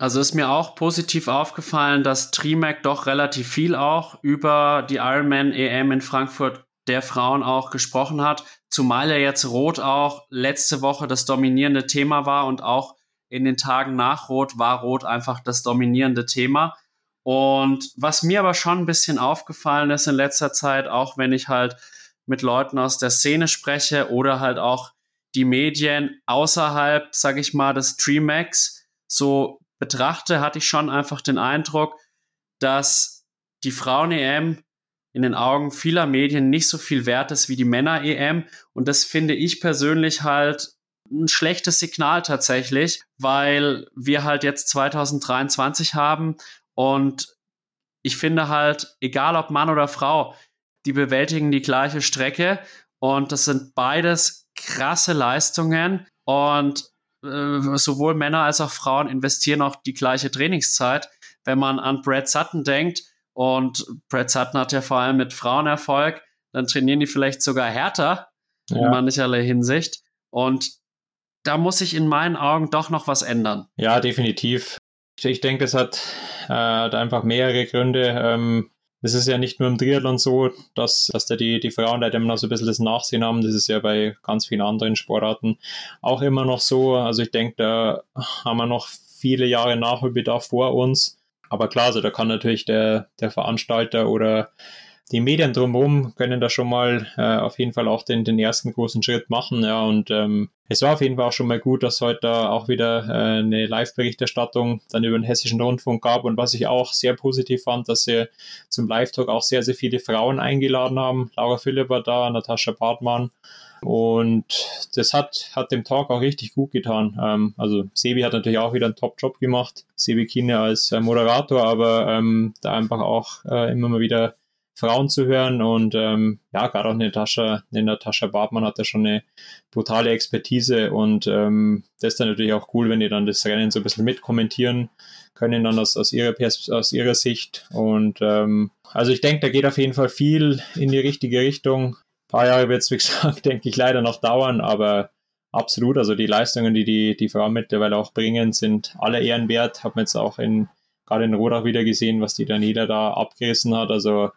Also ist mir auch positiv aufgefallen, dass Trimac doch relativ viel auch über die Ironman EM in Frankfurt der Frauen auch gesprochen hat, zumal ja jetzt Rot auch letzte Woche das dominierende Thema war und auch in den Tagen nach Rot war Rot einfach das dominierende Thema. Und was mir aber schon ein bisschen aufgefallen ist in letzter Zeit, auch wenn ich halt mit Leuten aus der Szene spreche oder halt auch die Medien außerhalb, sag ich mal, des Trimax, so betrachte, hatte ich schon einfach den Eindruck, dass die Frauen-EM in den Augen vieler Medien nicht so viel wert ist wie die Männer-EM. Und das finde ich persönlich halt ein schlechtes Signal tatsächlich, weil wir halt jetzt 2023 haben. Und ich finde halt, egal ob Mann oder Frau, die bewältigen die gleiche Strecke. Und das sind beides krasse Leistungen. Und sowohl Männer als auch Frauen investieren auch die gleiche Trainingszeit. Wenn man an Brad Sutton denkt und Brad Sutton hat ja vor allem mit Frauen Erfolg, dann trainieren die vielleicht sogar härter ja. in mancherlei Hinsicht und da muss sich in meinen Augen doch noch was ändern. Ja, definitiv. Ich, denke, es hat, äh, hat einfach mehrere Gründe. Ähm, es ist ja nicht nur im Triathlon so, dass, dass da die, die Frauen da immer noch so ein bisschen das Nachsehen haben. Das ist ja bei ganz vielen anderen Sportarten auch immer noch so. Also ich denke, da haben wir noch viele Jahre Nachholbedarf vor uns. Aber klar, also da kann natürlich der, der Veranstalter oder die Medien drumherum können da schon mal äh, auf jeden Fall auch den, den ersten großen Schritt machen. Ja, und ähm, es war auf jeden Fall auch schon mal gut, dass heute auch wieder äh, eine Live-Berichterstattung dann über den Hessischen Rundfunk gab. Und was ich auch sehr positiv fand, dass sie zum Live-Talk auch sehr, sehr viele Frauen eingeladen haben. Laura Philipp war da, Natascha Bartmann. Und das hat, hat dem Talk auch richtig gut getan. Ähm, also Sebi hat natürlich auch wieder einen Top-Job gemacht. Sebi Kine als äh, Moderator, aber ähm, da einfach auch äh, immer mal wieder Frauen zu hören. Und ähm, ja, gerade auch Natascha, eine Natascha Bartmann hat da schon eine brutale Expertise und ähm, das ist dann natürlich auch cool, wenn die dann das Rennen so ein bisschen mitkommentieren können, dann aus, aus, ihrer, Pers aus ihrer Sicht. Und ähm, also ich denke, da geht auf jeden Fall viel in die richtige Richtung. Ein paar Jahre wird es, wie gesagt, denke ich, leider noch dauern, aber absolut. Also die Leistungen, die die, die Frauen mittlerweile auch bringen, sind alle ehrenwert. Hat man jetzt auch in gerade in Rodach wieder gesehen, was die Daniela da abgerissen hat. Also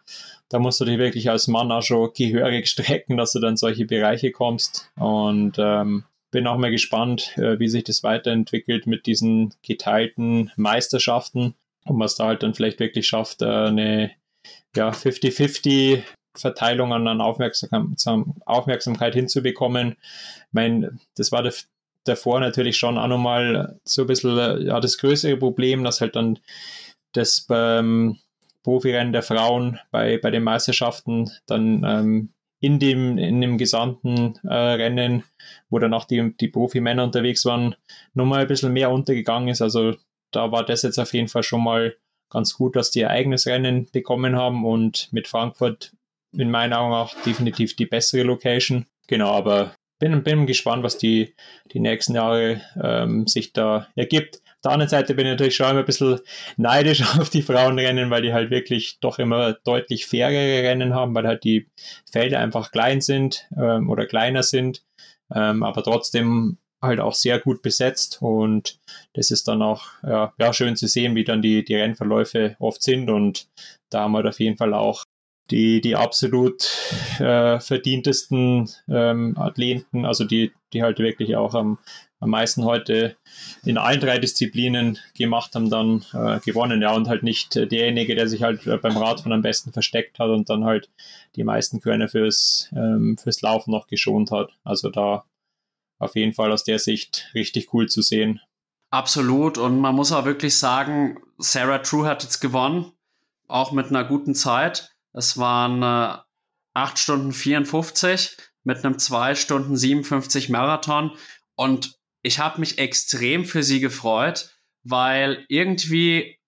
da musst du dich wirklich als Mann auch schon gehörig strecken, dass du dann solche Bereiche kommst. Und ähm, bin auch mal gespannt, äh, wie sich das weiterentwickelt mit diesen geteilten Meisterschaften und was da halt dann vielleicht wirklich schafft, äh, eine ja, 50-50 Verteilung an Aufmerksam Aufmerksamkeit hinzubekommen. Ich meine, das war der, davor natürlich schon auch nochmal so ein bisschen ja, das größere Problem, dass halt dann das beim Profirennen der Frauen bei, bei den Meisterschaften dann ähm, in dem, in dem gesamten äh, Rennen, wo dann auch die, die Profimänner unterwegs waren, nochmal ein bisschen mehr untergegangen ist. Also da war das jetzt auf jeden Fall schon mal ganz gut, dass die ihr eigenes Rennen bekommen haben und mit Frankfurt in meinen Augen auch definitiv die bessere Location. Genau, aber bin, bin gespannt, was die, die nächsten Jahre ähm, sich da ergibt. Der anderen Seite bin ich natürlich schon immer ein bisschen neidisch auf die Frauenrennen, weil die halt wirklich doch immer deutlich fairere Rennen haben, weil halt die Felder einfach klein sind ähm, oder kleiner sind, ähm, aber trotzdem halt auch sehr gut besetzt. Und das ist dann auch ja, ja, schön zu sehen, wie dann die, die Rennverläufe oft sind. Und da haben wir auf jeden Fall auch die, die absolut äh, verdientesten ähm, Athleten, also die, die halt wirklich auch am, am meisten heute in allen drei Disziplinen gemacht haben, dann äh, gewonnen. Ja, und halt nicht derjenige, der sich halt äh, beim Radfahren am besten versteckt hat und dann halt die meisten Körner fürs, ähm, fürs Laufen noch geschont hat. Also da auf jeden Fall aus der Sicht richtig cool zu sehen. Absolut. Und man muss auch wirklich sagen, Sarah True hat jetzt gewonnen, auch mit einer guten Zeit. Es waren äh, 8 Stunden 54 mit einem 2 Stunden 57 Marathon. Und ich habe mich extrem für sie gefreut, weil irgendwie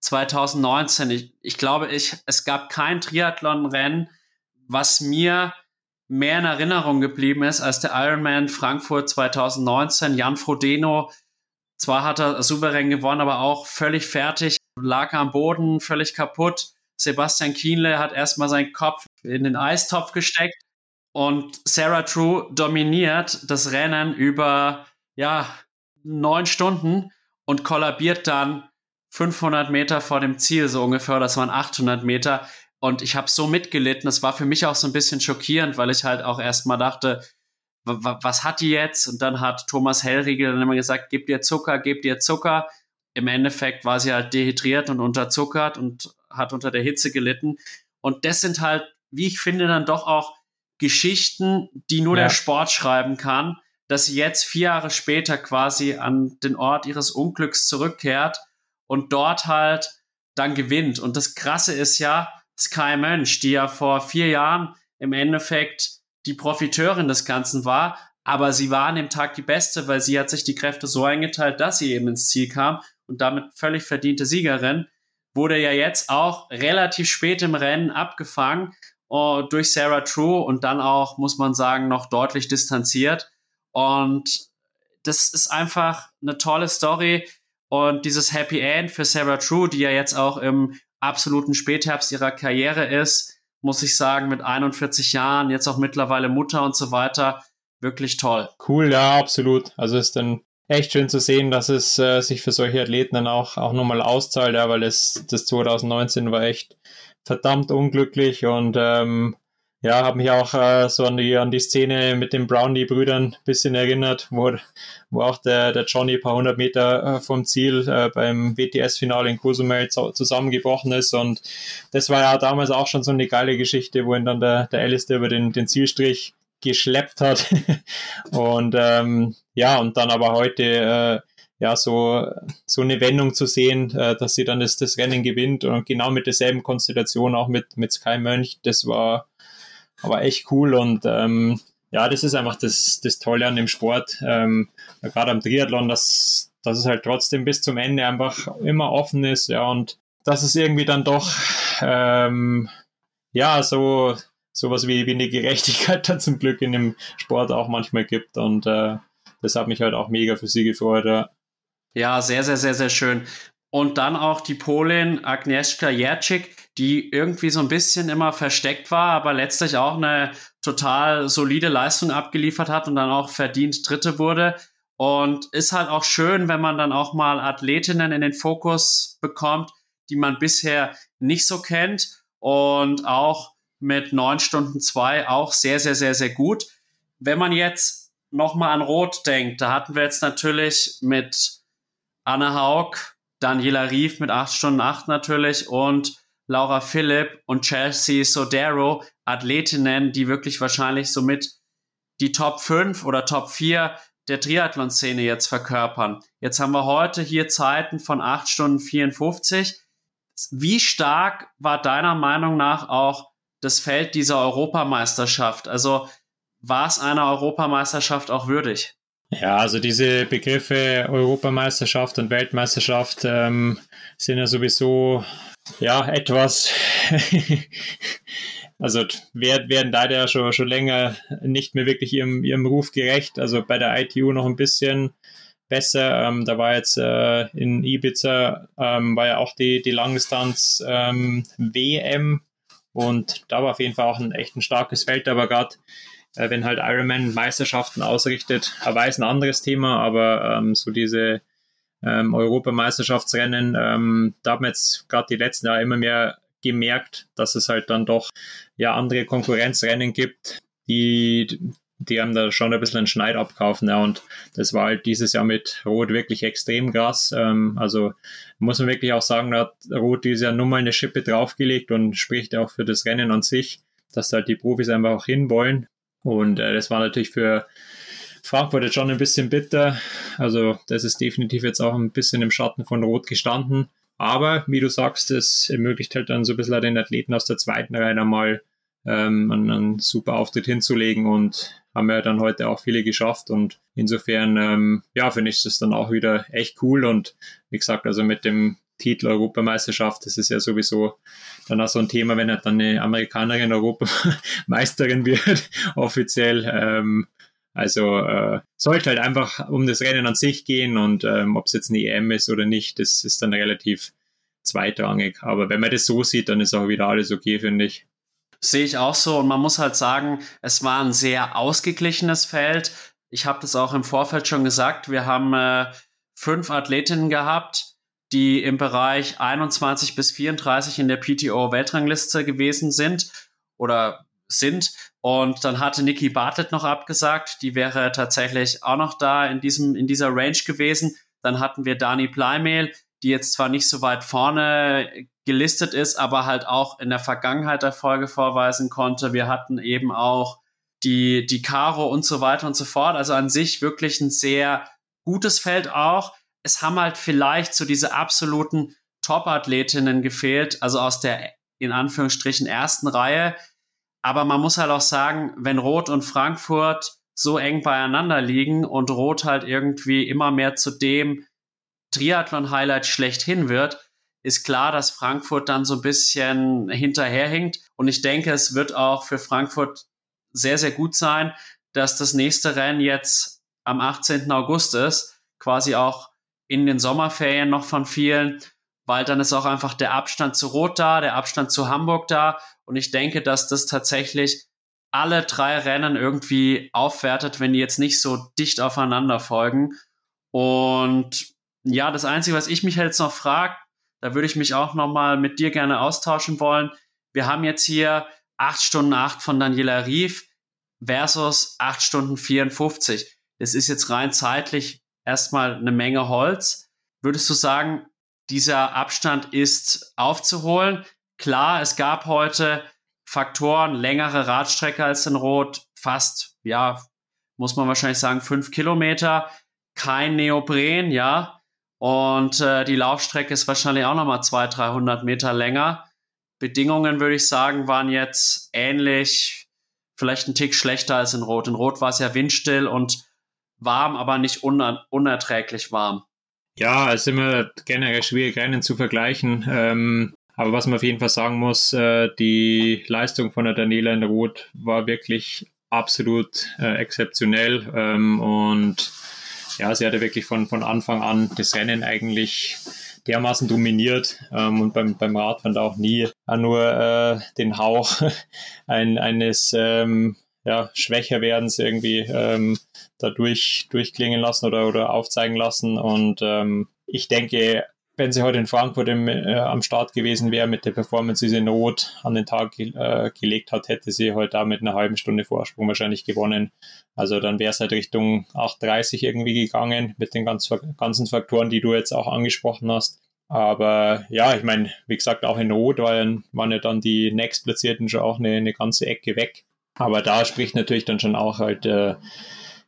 2019, ich, ich glaube, ich, es gab kein Triathlon-Rennen, was mir mehr in Erinnerung geblieben ist als der Ironman Frankfurt 2019. Jan Frodeno, zwar hat er souverän gewonnen, aber auch völlig fertig, lag am Boden, völlig kaputt. Sebastian Kienle hat erstmal seinen Kopf in den Eistopf gesteckt und Sarah True dominiert das Rennen über ja, neun Stunden und kollabiert dann 500 Meter vor dem Ziel, so ungefähr, das waren 800 Meter. Und ich habe so mitgelitten. Das war für mich auch so ein bisschen schockierend, weil ich halt auch erstmal dachte, was hat die jetzt? Und dann hat Thomas Hellriegel dann immer gesagt, gib dir Zucker, gib dir Zucker. Im Endeffekt war sie halt dehydriert und unterzuckert und hat unter der Hitze gelitten. Und das sind halt, wie ich finde, dann doch auch Geschichten, die nur ja. der Sport schreiben kann dass sie jetzt vier Jahre später quasi an den Ort ihres Unglücks zurückkehrt und dort halt dann gewinnt. Und das Krasse ist ja, Sky Mönch, die ja vor vier Jahren im Endeffekt die Profiteurin des Ganzen war, aber sie war an dem Tag die Beste, weil sie hat sich die Kräfte so eingeteilt, dass sie eben ins Ziel kam und damit völlig verdiente Siegerin, wurde ja jetzt auch relativ spät im Rennen abgefangen uh, durch Sarah True und dann auch, muss man sagen, noch deutlich distanziert. Und das ist einfach eine tolle Story. Und dieses Happy End für Sarah True, die ja jetzt auch im absoluten Spätherbst ihrer Karriere ist, muss ich sagen, mit 41 Jahren, jetzt auch mittlerweile Mutter und so weiter, wirklich toll. Cool, ja, absolut. Also ist dann echt schön zu sehen, dass es äh, sich für solche Athleten dann auch, auch nochmal auszahlt, ja, weil es, das 2019 war echt verdammt unglücklich und ähm, ja, habe mich auch äh, so an die, an die Szene mit den Brownie-Brüdern ein bisschen erinnert, wo, wo auch der, der Johnny ein paar hundert Meter äh, vom Ziel äh, beim WTS-Finale in Cozumel zusammengebrochen ist. Und das war ja damals auch schon so eine geile Geschichte, wo ihn dann der, der Alistair über den, den Zielstrich geschleppt hat. und ähm, ja, und dann aber heute äh, ja so, so eine Wendung zu sehen, äh, dass sie dann das, das Rennen gewinnt und genau mit derselben Konstellation auch mit, mit Sky Mönch, das war aber echt cool und ähm, ja, das ist einfach das, das Tolle an dem Sport, ähm, gerade am Triathlon, dass, dass es halt trotzdem bis zum Ende einfach immer offen ist, ja, und dass es irgendwie dann doch, ähm, ja, so, sowas wie, wie eine Gerechtigkeit dann zum Glück in dem Sport auch manchmal gibt und äh, das hat mich halt auch mega für sie gefreut, ja. Ja, sehr, sehr, sehr, sehr schön. Und dann auch die Polin Agnieszka Jerczyk, die irgendwie so ein bisschen immer versteckt war, aber letztlich auch eine total solide Leistung abgeliefert hat und dann auch verdient Dritte wurde. Und ist halt auch schön, wenn man dann auch mal Athletinnen in den Fokus bekommt, die man bisher nicht so kennt und auch mit neun Stunden zwei auch sehr, sehr, sehr, sehr gut. Wenn man jetzt nochmal an Rot denkt, da hatten wir jetzt natürlich mit Anne Haug, Daniela Rief mit acht Stunden acht natürlich und Laura Philipp und Chelsea Sodero Athletinnen, die wirklich wahrscheinlich somit die Top 5 oder Top 4 der Triathlon-Szene jetzt verkörpern. Jetzt haben wir heute hier Zeiten von 8 Stunden 54. Wie stark war deiner Meinung nach auch das Feld dieser Europameisterschaft? Also war es einer Europameisterschaft auch würdig? Ja, also diese Begriffe Europameisterschaft und Weltmeisterschaft ähm, sind ja sowieso ja, etwas. also werden da ja schon, schon länger nicht mehr wirklich ihrem, ihrem Ruf gerecht. Also bei der ITU noch ein bisschen besser. Ähm, da war jetzt äh, in Ibiza ähm, war ja auch die, die Langdistanz ähm, WM und da war auf jeden Fall auch ein echt ein starkes Feld, aber gerade äh, wenn halt Ironman Meisterschaften ausrichtet, er weiß ein anderes Thema, aber ähm, so diese ähm, Europameisterschaftsrennen. Ähm, da haben wir jetzt gerade die letzten Jahre immer mehr gemerkt, dass es halt dann doch ja andere Konkurrenzrennen gibt, die, die haben da schon ein bisschen einen Schneid abkaufen. Ja, und das war halt dieses Jahr mit Rot wirklich extrem krass. Ähm, also muss man wirklich auch sagen, da hat Rot dieses Jahr nur mal eine Schippe draufgelegt und spricht auch für das Rennen an sich, dass halt die Profis einfach auch hinwollen. Und äh, das war natürlich für Frankfurt jetzt schon ein bisschen bitter. Also das ist definitiv jetzt auch ein bisschen im Schatten von Rot gestanden. Aber wie du sagst, es ermöglicht halt dann so ein bisschen den Athleten aus der zweiten Reihe mal ähm, einen, einen, super Auftritt hinzulegen und haben ja dann heute auch viele geschafft und insofern, ähm, ja, finde ich das dann auch wieder echt cool und wie gesagt, also mit dem Titel Europameisterschaft, das ist ja sowieso dann auch so ein Thema, wenn er dann eine Amerikanerin Europameisterin wird, offiziell, ähm, also äh, sollte halt einfach um das Rennen an sich gehen und ähm, ob es jetzt eine EM ist oder nicht, das ist dann relativ zweitrangig. Aber wenn man das so sieht, dann ist auch wieder alles okay, finde ich. Sehe ich auch so und man muss halt sagen, es war ein sehr ausgeglichenes Feld. Ich habe das auch im Vorfeld schon gesagt. Wir haben äh, fünf Athletinnen gehabt, die im Bereich 21 bis 34 in der PTO-Weltrangliste gewesen sind oder sind. Und dann hatte Nikki Bartlett noch abgesagt, die wäre tatsächlich auch noch da in diesem, in dieser Range gewesen. Dann hatten wir Dani Bleimehl, die jetzt zwar nicht so weit vorne gelistet ist, aber halt auch in der Vergangenheit Erfolge vorweisen konnte. Wir hatten eben auch die, die Caro und so weiter und so fort. Also an sich wirklich ein sehr gutes Feld auch. Es haben halt vielleicht so diese absoluten Top-Athletinnen gefehlt, also aus der in Anführungsstrichen ersten Reihe. Aber man muss halt auch sagen, wenn Rot und Frankfurt so eng beieinander liegen und Rot halt irgendwie immer mehr zu dem Triathlon-Highlight schlechthin wird, ist klar, dass Frankfurt dann so ein bisschen hinterherhinkt. Und ich denke, es wird auch für Frankfurt sehr, sehr gut sein, dass das nächste Rennen jetzt am 18. August ist, quasi auch in den Sommerferien noch von vielen, weil dann ist auch einfach der Abstand zu Rot da, der Abstand zu Hamburg da. Und ich denke, dass das tatsächlich alle drei Rennen irgendwie aufwertet, wenn die jetzt nicht so dicht aufeinander folgen. Und ja, das Einzige, was ich mich jetzt noch frage, da würde ich mich auch noch mal mit dir gerne austauschen wollen. Wir haben jetzt hier 8 Stunden 8 von Daniela Rief versus 8 Stunden 54. Das ist jetzt rein zeitlich erstmal eine Menge Holz. Würdest du sagen, dieser Abstand ist aufzuholen? Klar, es gab heute Faktoren, längere Radstrecke als in Rot, fast, ja, muss man wahrscheinlich sagen, fünf Kilometer, kein Neopren, ja, und äh, die Laufstrecke ist wahrscheinlich auch nochmal 200, 300 Meter länger. Bedingungen, würde ich sagen, waren jetzt ähnlich, vielleicht ein Tick schlechter als in Rot. In Rot war es ja windstill und warm, aber nicht uner unerträglich warm. Ja, es ist immer generell schwierig, Rennen zu vergleichen. Ähm, aber was man auf jeden Fall sagen muss, äh, die Leistung von der Daniela in Rot war wirklich absolut äh, exzeptionell. Ähm, und ja, sie hatte wirklich von, von Anfang an das Rennen eigentlich dermaßen dominiert ähm, und beim, beim Radfahren auch nie nur äh, den Hauch ein, eines ähm, ja, Schwächerwerdens irgendwie ähm, dadurch durchklingen lassen oder, oder aufzeigen lassen. Und ähm, ich denke, wenn sie heute in Frankfurt im, äh, am Start gewesen wäre mit der Performance, die sie in Not an den Tag äh, gelegt hat, hätte sie heute da mit einer halben Stunde Vorsprung wahrscheinlich gewonnen. Also dann wäre es halt Richtung 8.30 irgendwie gegangen mit den ganz, ganzen Faktoren, die du jetzt auch angesprochen hast. Aber ja, ich meine, wie gesagt, auch in Not waren, waren ja dann die Next-Platzierten schon auch eine, eine ganze Ecke weg. Aber da spricht natürlich dann schon auch halt äh,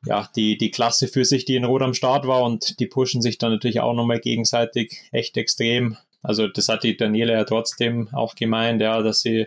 ja, die, die Klasse für sich, die in Rot am Start war und die pushen sich dann natürlich auch nochmal gegenseitig echt extrem. Also das hat die Daniela ja trotzdem auch gemeint, ja, dass sie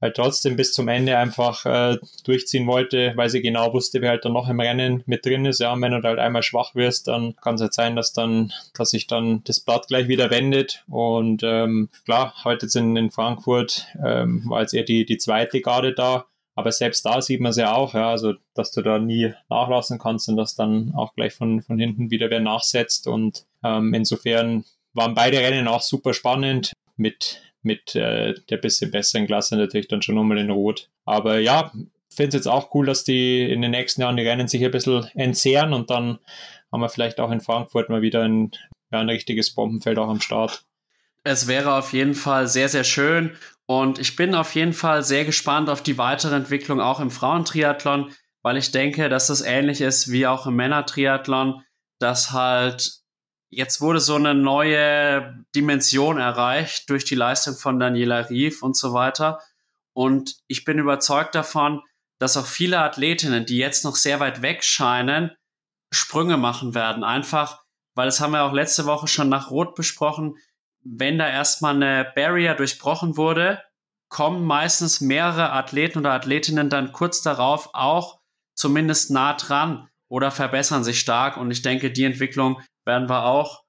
halt trotzdem bis zum Ende einfach äh, durchziehen wollte, weil sie genau wusste, wer halt dann noch im Rennen mit drin ist. Ja, und wenn du halt einmal schwach wirst, dann kann es halt sein, dass dann, dass sich dann das Blatt gleich wieder wendet. Und ähm, klar, heute in, in Frankfurt ähm, war jetzt eher die, die zweite Garde da. Aber selbst da sieht man es ja auch, ja, also dass du da nie nachlassen kannst und dass dann auch gleich von, von hinten wieder wer nachsetzt. Und ähm, insofern waren beide Rennen auch super spannend mit, mit äh, der bisschen besseren Klasse natürlich dann schon nochmal in Rot. Aber ja, finde es jetzt auch cool, dass die in den nächsten Jahren die Rennen sich ein bisschen entzehren und dann haben wir vielleicht auch in Frankfurt mal wieder ein, ja, ein richtiges Bombenfeld auch am Start. Es wäre auf jeden Fall sehr, sehr schön und ich bin auf jeden Fall sehr gespannt auf die weitere Entwicklung auch im Frauentriathlon, weil ich denke, dass das ähnlich ist wie auch im Männertriathlon, dass halt jetzt wurde so eine neue Dimension erreicht durch die Leistung von Daniela Rief und so weiter. Und ich bin überzeugt davon, dass auch viele Athletinnen, die jetzt noch sehr weit weg scheinen, Sprünge machen werden. Einfach, weil das haben wir auch letzte Woche schon nach Rot besprochen wenn da erstmal eine Barrier durchbrochen wurde, kommen meistens mehrere Athleten oder Athletinnen dann kurz darauf auch zumindest nah dran oder verbessern sich stark. Und ich denke, die Entwicklung werden wir auch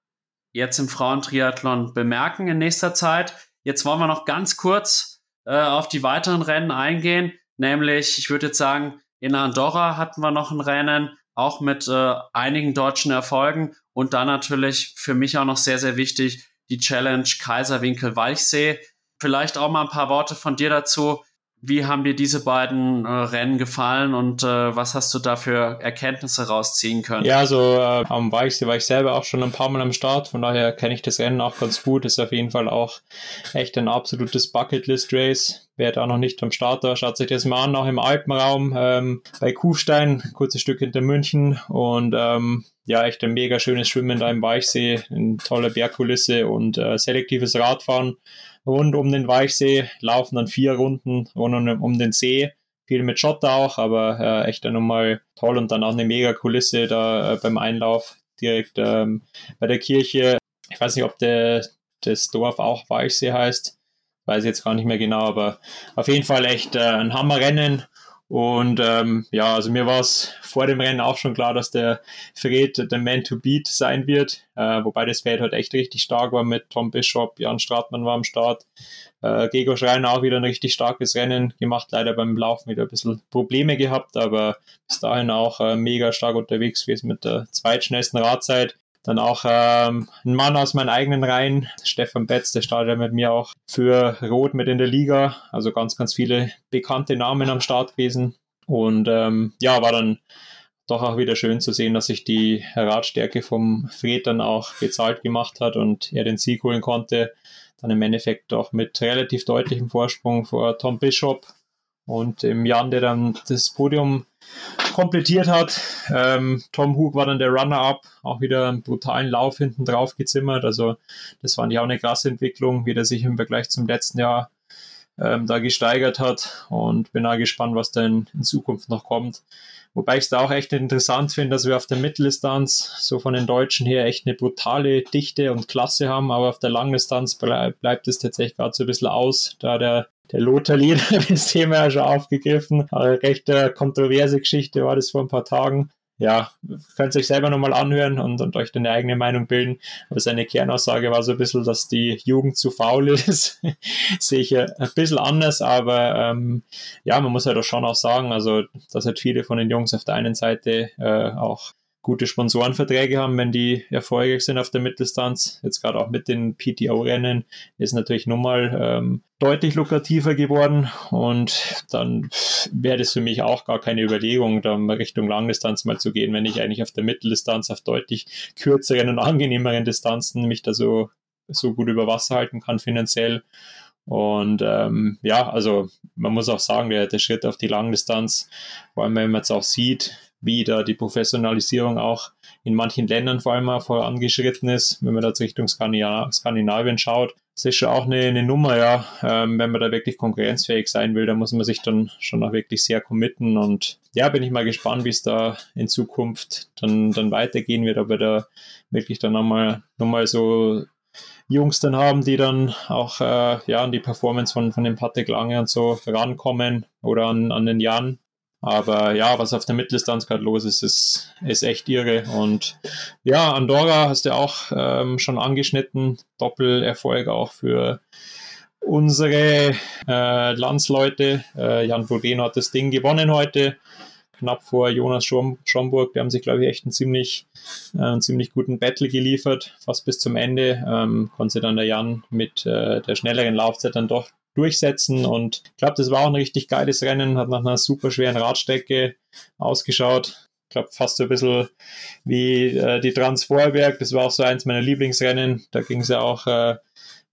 jetzt im Frauentriathlon bemerken in nächster Zeit. Jetzt wollen wir noch ganz kurz äh, auf die weiteren Rennen eingehen. Nämlich, ich würde jetzt sagen, in Andorra hatten wir noch ein Rennen, auch mit äh, einigen deutschen Erfolgen. Und dann natürlich für mich auch noch sehr, sehr wichtig, die Challenge Kaiserwinkel-Walchsee. Vielleicht auch mal ein paar Worte von dir dazu. Wie haben dir diese beiden äh, Rennen gefallen und äh, was hast du da für Erkenntnisse rausziehen können? Ja, also äh, am Weichsee war ich selber auch schon ein paar Mal am Start, von daher kenne ich das Rennen auch ganz gut. Ist auf jeden Fall auch echt ein absolutes Bucketlist-Race. Wer da noch nicht am Start war, schaut sich das mal an, auch im Alpenraum ähm, bei Kufstein, kurzes Stück hinter München und ähm, ja, echt ein mega schönes Schwimmen da im Weichsee, eine tolle Bergkulisse und äh, selektives Radfahren rund um den Weichsee, laufen dann vier Runden rund um, um den See, viel mit Schotter auch, aber äh, echt dann nochmal toll und dann auch eine mega Kulisse da äh, beim Einlauf direkt ähm, bei der Kirche. Ich weiß nicht, ob der das Dorf auch Walchsee heißt. Weiß jetzt gar nicht mehr genau, aber auf jeden Fall echt äh, ein Hammerrennen. Und ähm, ja, also mir war es vor dem Rennen auch schon klar, dass der Fred der Man to Beat sein wird. Äh, wobei das Feld halt echt richtig stark war mit Tom Bishop, Jan Stratmann war am Start. Äh, Gego Schreiner auch wieder ein richtig starkes Rennen gemacht, leider beim Laufen wieder ein bisschen Probleme gehabt, aber bis dahin auch äh, mega stark unterwegs gewesen mit der zweitschnellsten Radzeit. Dann auch ähm, ein Mann aus meinen eigenen Reihen, Stefan Betz, der startet mit mir auch für Rot mit in der Liga. Also ganz, ganz viele bekannte Namen am Start gewesen. Und ähm, ja, war dann doch auch wieder schön zu sehen, dass sich die Radstärke vom Fred dann auch bezahlt gemacht hat und er den Sieg holen konnte. Dann im Endeffekt auch mit relativ deutlichem Vorsprung vor Tom Bishop und im Jan, der dann das Podium komplettiert hat. Ähm, Tom Hug war dann der Runner-up, auch wieder einen brutalen Lauf hinten drauf gezimmert. Also das fand ich auch eine krasse Entwicklung, wie der sich im Vergleich zum letzten Jahr ähm, da gesteigert hat und bin auch gespannt, was dann in Zukunft noch kommt. Wobei ich es da auch echt interessant finde, dass wir auf der Mitteldistanz so von den Deutschen her echt eine brutale Dichte und Klasse haben, aber auf der Langdistanz bleib, bleibt es tatsächlich gerade so ein bisschen aus, da der der Lothar Lieder das Thema ja schon aufgegriffen. Aber recht äh, kontroverse Geschichte war das vor ein paar Tagen. Ja, könnt ihr euch selber nochmal anhören und, und euch eine eigene Meinung bilden. Aber seine Kernaussage war so ein bisschen, dass die Jugend zu faul ist. Sehe ich ein bisschen anders, aber ähm, ja, man muss halt auch schon auch sagen, also dass halt viele von den Jungs auf der einen Seite äh, auch gute Sponsorenverträge haben, wenn die erfolgreich sind auf der Mitteldistanz. Jetzt gerade auch mit den PTO-Rennen ist natürlich nochmal ähm, deutlich lukrativer geworden und dann wäre das für mich auch gar keine Überlegung, da mal Richtung Langdistanz mal zu gehen, wenn ich eigentlich auf der Mitteldistanz auf deutlich kürzeren und angenehmeren Distanzen mich da so, so gut über Wasser halten kann finanziell. Und ähm, ja, also man muss auch sagen, der, der Schritt auf die Langdistanz, vor allem wenn man jetzt auch sieht, wie da die Professionalisierung auch in manchen Ländern vor allem vorangeschritten ist, wenn man da Richtung Skandinavien schaut. Das ist schon auch eine, eine Nummer, ja. Ähm, wenn man da wirklich konkurrenzfähig sein will, da muss man sich dann schon auch wirklich sehr committen. Und ja, bin ich mal gespannt, wie es da in Zukunft dann, dann weitergehen wird, ob wir da wirklich dann nochmal noch mal so Jungs dann haben, die dann auch äh, ja, an die Performance von, von dem Patrick Lange und so rankommen oder an, an den Jan. Aber ja, was auf der Mitteldistanz gerade los ist, ist, ist echt irre. Und ja, Andorra hast du auch ähm, schon angeschnitten. Doppelerfolg auch für unsere äh, Landsleute. Äh, Jan Bodeno hat das Ding gewonnen heute. Knapp vor Jonas Schom Schomburg. Die haben sich, glaube ich, echt einen ziemlich, äh, einen ziemlich guten Battle geliefert. Fast bis zum Ende. Ähm, konnte dann der Jan mit äh, der schnelleren Laufzeit dann doch durchsetzen. Und ich glaube, das war auch ein richtig geiles Rennen, hat nach einer super schweren Radstrecke ausgeschaut. Ich glaube, fast so ein bisschen wie äh, die Transvorberg. Das war auch so eins meiner Lieblingsrennen. Da ging es ja auch äh,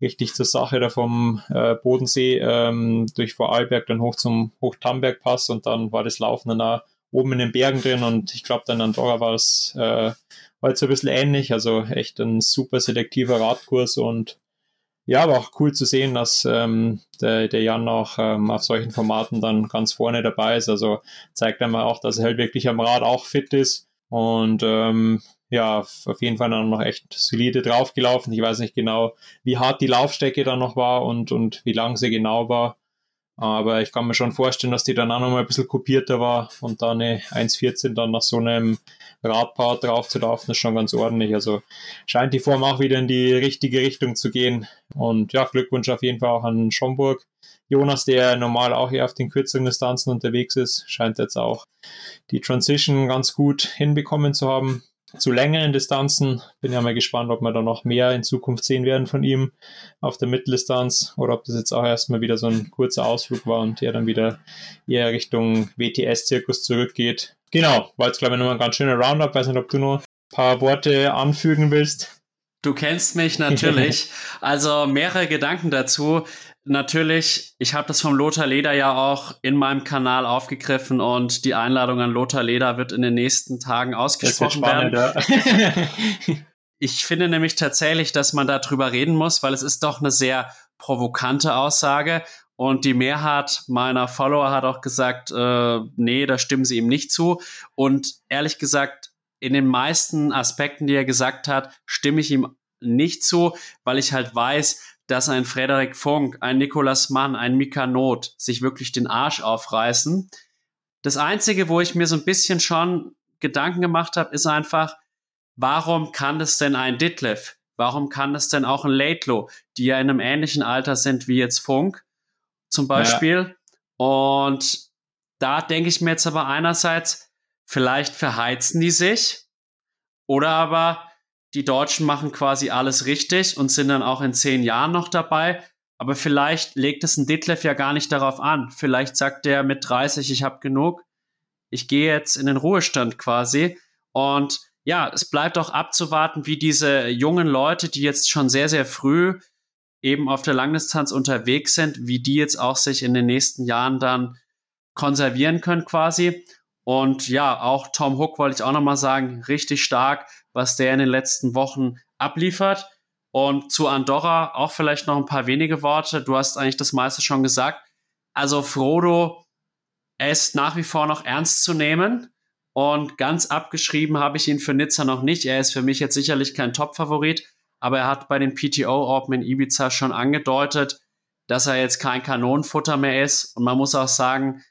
richtig zur Sache da vom äh, Bodensee ähm, durch Vorarlberg dann hoch zum Hochtambergpass und dann war das Laufen dann auch oben in den Bergen drin und ich glaube dann Andorra war es äh, war jetzt so ein bisschen ähnlich, also echt ein super selektiver Radkurs und ja, aber auch cool zu sehen, dass ähm, der, der Jan auch ähm, auf solchen Formaten dann ganz vorne dabei ist. Also zeigt einmal auch, dass er halt wirklich am Rad auch fit ist und ähm, ja, auf jeden Fall dann noch echt solide draufgelaufen. Ich weiß nicht genau, wie hart die Laufstrecke dann noch war und, und wie lang sie genau war. Aber ich kann mir schon vorstellen, dass die dann auch noch mal ein bisschen kopierter war und da eine 1,14 dann nach so einem Radpaar drauf zu laufen, ist schon ganz ordentlich. Also scheint die Form auch wieder in die richtige Richtung zu gehen. Und ja, Glückwunsch auf jeden Fall auch an Schomburg. Jonas, der normal auch eher auf den kürzeren Distanzen unterwegs ist, scheint jetzt auch die Transition ganz gut hinbekommen zu haben zu längeren Distanzen. Bin ja mal gespannt, ob wir da noch mehr in Zukunft sehen werden von ihm auf der Mitteldistanz oder ob das jetzt auch erstmal wieder so ein kurzer Ausflug war und er dann wieder eher Richtung WTS-Zirkus zurückgeht. Genau, war jetzt glaube ich nochmal ein ganz schöner Roundup. Weiß nicht, ob du noch ein paar Worte anfügen willst. Du kennst mich natürlich. Also mehrere Gedanken dazu natürlich, ich habe das vom Lothar Leder ja auch in meinem Kanal aufgegriffen und die Einladung an Lothar Leder wird in den nächsten Tagen ausgesprochen spannend, werden. Ja. ich finde nämlich tatsächlich, dass man darüber reden muss, weil es ist doch eine sehr provokante Aussage. Und die Mehrheit meiner Follower hat auch gesagt, äh, nee, da stimmen sie ihm nicht zu. Und ehrlich gesagt, in den meisten Aspekten, die er gesagt hat, stimme ich ihm nicht zu, weil ich halt weiß, dass ein Frederik Funk, ein Nikolas Mann, ein Mika Not sich wirklich den Arsch aufreißen. Das Einzige, wo ich mir so ein bisschen schon Gedanken gemacht habe, ist einfach, warum kann das denn ein Ditlev? Warum kann das denn auch ein Laidlow, die ja in einem ähnlichen Alter sind wie jetzt Funk zum Beispiel? Ja. Und da denke ich mir jetzt aber einerseits, vielleicht verheizen die sich oder aber die Deutschen machen quasi alles richtig und sind dann auch in zehn Jahren noch dabei. Aber vielleicht legt es ein Detlef ja gar nicht darauf an. Vielleicht sagt der mit 30, ich habe genug. Ich gehe jetzt in den Ruhestand quasi. Und ja, es bleibt auch abzuwarten, wie diese jungen Leute, die jetzt schon sehr, sehr früh eben auf der Langdistanz unterwegs sind, wie die jetzt auch sich in den nächsten Jahren dann konservieren können quasi. Und ja, auch Tom Hook wollte ich auch nochmal sagen, richtig stark, was der in den letzten Wochen abliefert. Und zu Andorra auch vielleicht noch ein paar wenige Worte. Du hast eigentlich das meiste schon gesagt. Also Frodo, er ist nach wie vor noch ernst zu nehmen. Und ganz abgeschrieben habe ich ihn für Nizza noch nicht. Er ist für mich jetzt sicherlich kein Top-Favorit, aber er hat bei den PTO Open in Ibiza schon angedeutet, dass er jetzt kein Kanonenfutter mehr ist. Und man muss auch sagen,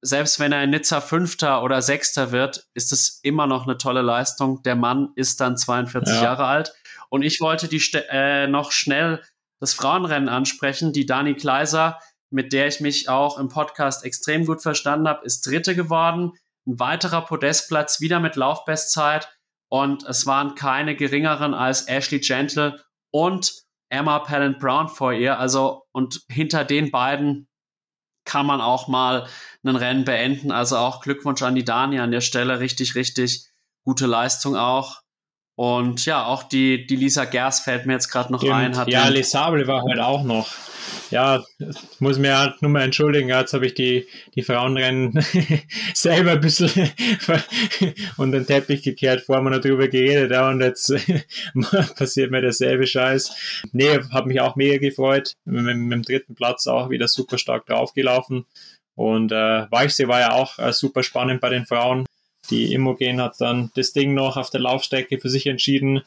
selbst wenn er in Nizza Fünfter oder Sechster wird, ist es immer noch eine tolle Leistung. Der Mann ist dann 42 ja. Jahre alt. Und ich wollte die äh, noch schnell das Frauenrennen ansprechen. Die Dani Kleiser, mit der ich mich auch im Podcast extrem gut verstanden habe, ist Dritte geworden. Ein weiterer Podestplatz wieder mit Laufbestzeit. Und es waren keine geringeren als Ashley Gentle und Emma Pallant Brown vor ihr. Also, und hinter den beiden kann man auch mal ein Rennen beenden. Also auch Glückwunsch an die Dani an der Stelle. Richtig, richtig gute Leistung auch. Und ja, auch die, die Lisa Gers fällt mir jetzt gerade noch Stimmt. ein. Hat ja, Lesable war halt auch noch. Ja, muss mir halt nur mal entschuldigen. Jetzt habe ich die, die Frauenrennen selber ein bisschen unter den Teppich gekehrt, vorher wir noch drüber geredet. Ja, und jetzt passiert mir derselbe Scheiß. Nee, habe mich auch mega gefreut. Mit, mit, dem dritten Platz auch wieder super stark draufgelaufen. Und äh, Weichsee war ja auch äh, super spannend bei den Frauen. Die Imogen hat dann das Ding noch auf der Laufstrecke für sich entschieden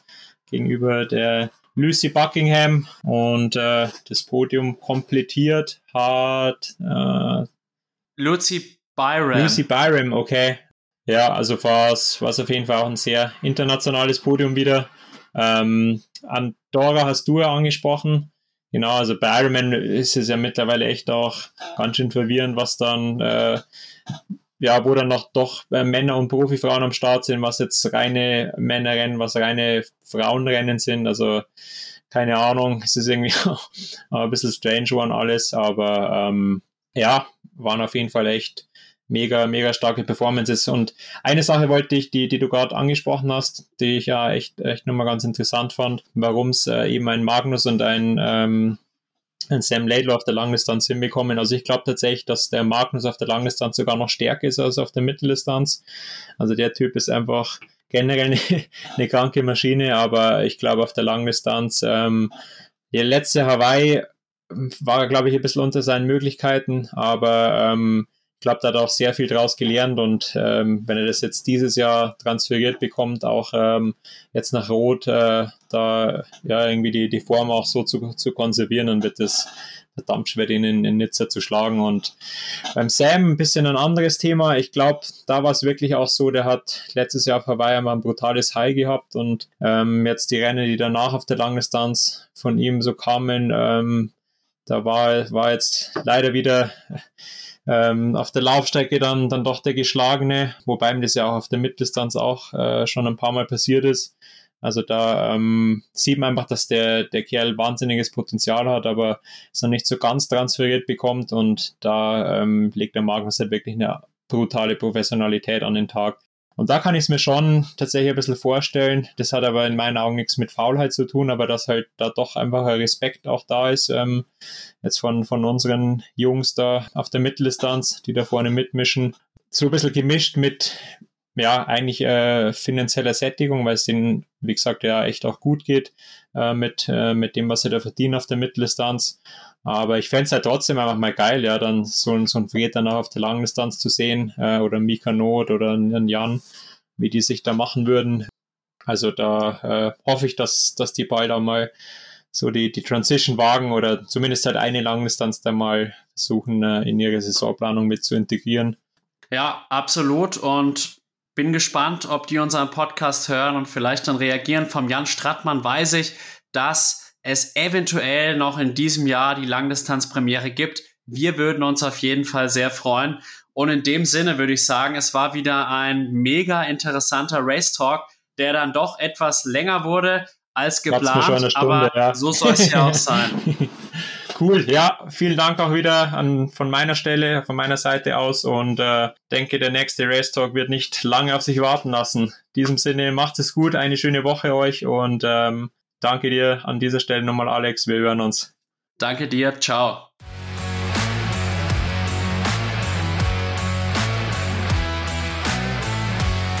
gegenüber der Lucy Buckingham und äh, das Podium komplettiert hat äh, Lucy Byram. Lucy Byram, okay. Ja, also war es auf jeden Fall auch ein sehr internationales Podium wieder. Ähm, Andorra hast du ja angesprochen. Genau, also bei Ironman ist es ja mittlerweile echt auch ganz schön verwirrend, was dann äh, ja, wo dann noch doch äh, Männer und Profifrauen am Start sind, was jetzt reine Männerrennen, was reine Frauenrennen sind. Also keine Ahnung, es ist irgendwie ein bisschen strange one alles, aber ähm, ja, waren auf jeden Fall echt mega, mega starke Performances. Und eine Sache wollte ich, die, die du gerade angesprochen hast, die ich ja echt, echt nochmal ganz interessant fand, warum es äh, eben ein Magnus und ein ähm, ein Sam Laidlaw auf der Langdistanz hinbekommen. Also ich glaube tatsächlich, dass der Magnus auf der Langdistanz sogar noch stärker ist als auf der Mitteldistanz. Also der Typ ist einfach generell eine, eine kranke Maschine, aber ich glaube auf der Langdistanz, ähm, der letzte Hawaii war, glaube ich, ein bisschen unter seinen Möglichkeiten, aber ähm, ich glaube, da hat er auch sehr viel draus gelernt und ähm, wenn er das jetzt dieses Jahr transferiert bekommt, auch ähm, jetzt nach Rot, äh, da ja irgendwie die, die Form auch so zu, zu konservieren, dann wird es verdammt schwer, den in, in Nizza zu schlagen. Und beim Sam ein bisschen ein anderes Thema. Ich glaube, da war es wirklich auch so, der hat letztes Jahr auf Hawaii mal ein brutales High gehabt und ähm, jetzt die Rennen, die danach auf der Langdistanz von ihm so kamen, ähm, da war, war jetzt leider wieder ähm, auf der Laufstrecke dann, dann doch der Geschlagene, wobei ihm das ja auch auf der Mitteldistanz auch äh, schon ein paar Mal passiert ist. Also da ähm, sieht man einfach, dass der, der Kerl wahnsinniges Potenzial hat, aber es noch nicht so ganz transferiert bekommt und da ähm, legt der Magnus halt wirklich eine brutale Professionalität an den Tag. Und da kann ich es mir schon tatsächlich ein bisschen vorstellen. Das hat aber in meinen Augen nichts mit Faulheit zu tun, aber dass halt da doch einfach ein Respekt auch da ist, ähm, jetzt von, von unseren Jungs da auf der Mitteldistanz, die da vorne mitmischen. So ein bisschen gemischt mit, ja, eigentlich äh, finanzieller Sättigung, weil es denen, wie gesagt, ja echt auch gut geht äh, mit, äh, mit dem, was sie da verdienen auf der Mitteldistanz. Aber ich fände es halt trotzdem einfach mal geil, ja, dann so, so ein Fred dann auch auf der Langdistanz zu sehen äh, oder Mika Not oder einen Jan, wie die sich da machen würden. Also da äh, hoffe ich, dass, dass die auch mal so die, die Transition wagen oder zumindest halt eine Langdistanz dann mal versuchen, äh, in ihre Saisonplanung mit zu integrieren. Ja, absolut. Und bin gespannt, ob die unseren Podcast hören und vielleicht dann reagieren. Vom Jan Strattmann weiß ich, dass es eventuell noch in diesem Jahr die Langdistanzpremiere gibt. Wir würden uns auf jeden Fall sehr freuen. Und in dem Sinne würde ich sagen, es war wieder ein mega interessanter Race Talk, der dann doch etwas länger wurde als geplant. Stunde, aber ja. so soll es ja auch sein. Cool, ja, vielen Dank auch wieder an, von meiner Stelle, von meiner Seite aus und äh, denke, der nächste Race Talk wird nicht lange auf sich warten lassen. In diesem Sinne, macht es gut, eine schöne Woche euch und ähm, danke dir an dieser Stelle nochmal, Alex. Wir hören uns. Danke dir, ciao.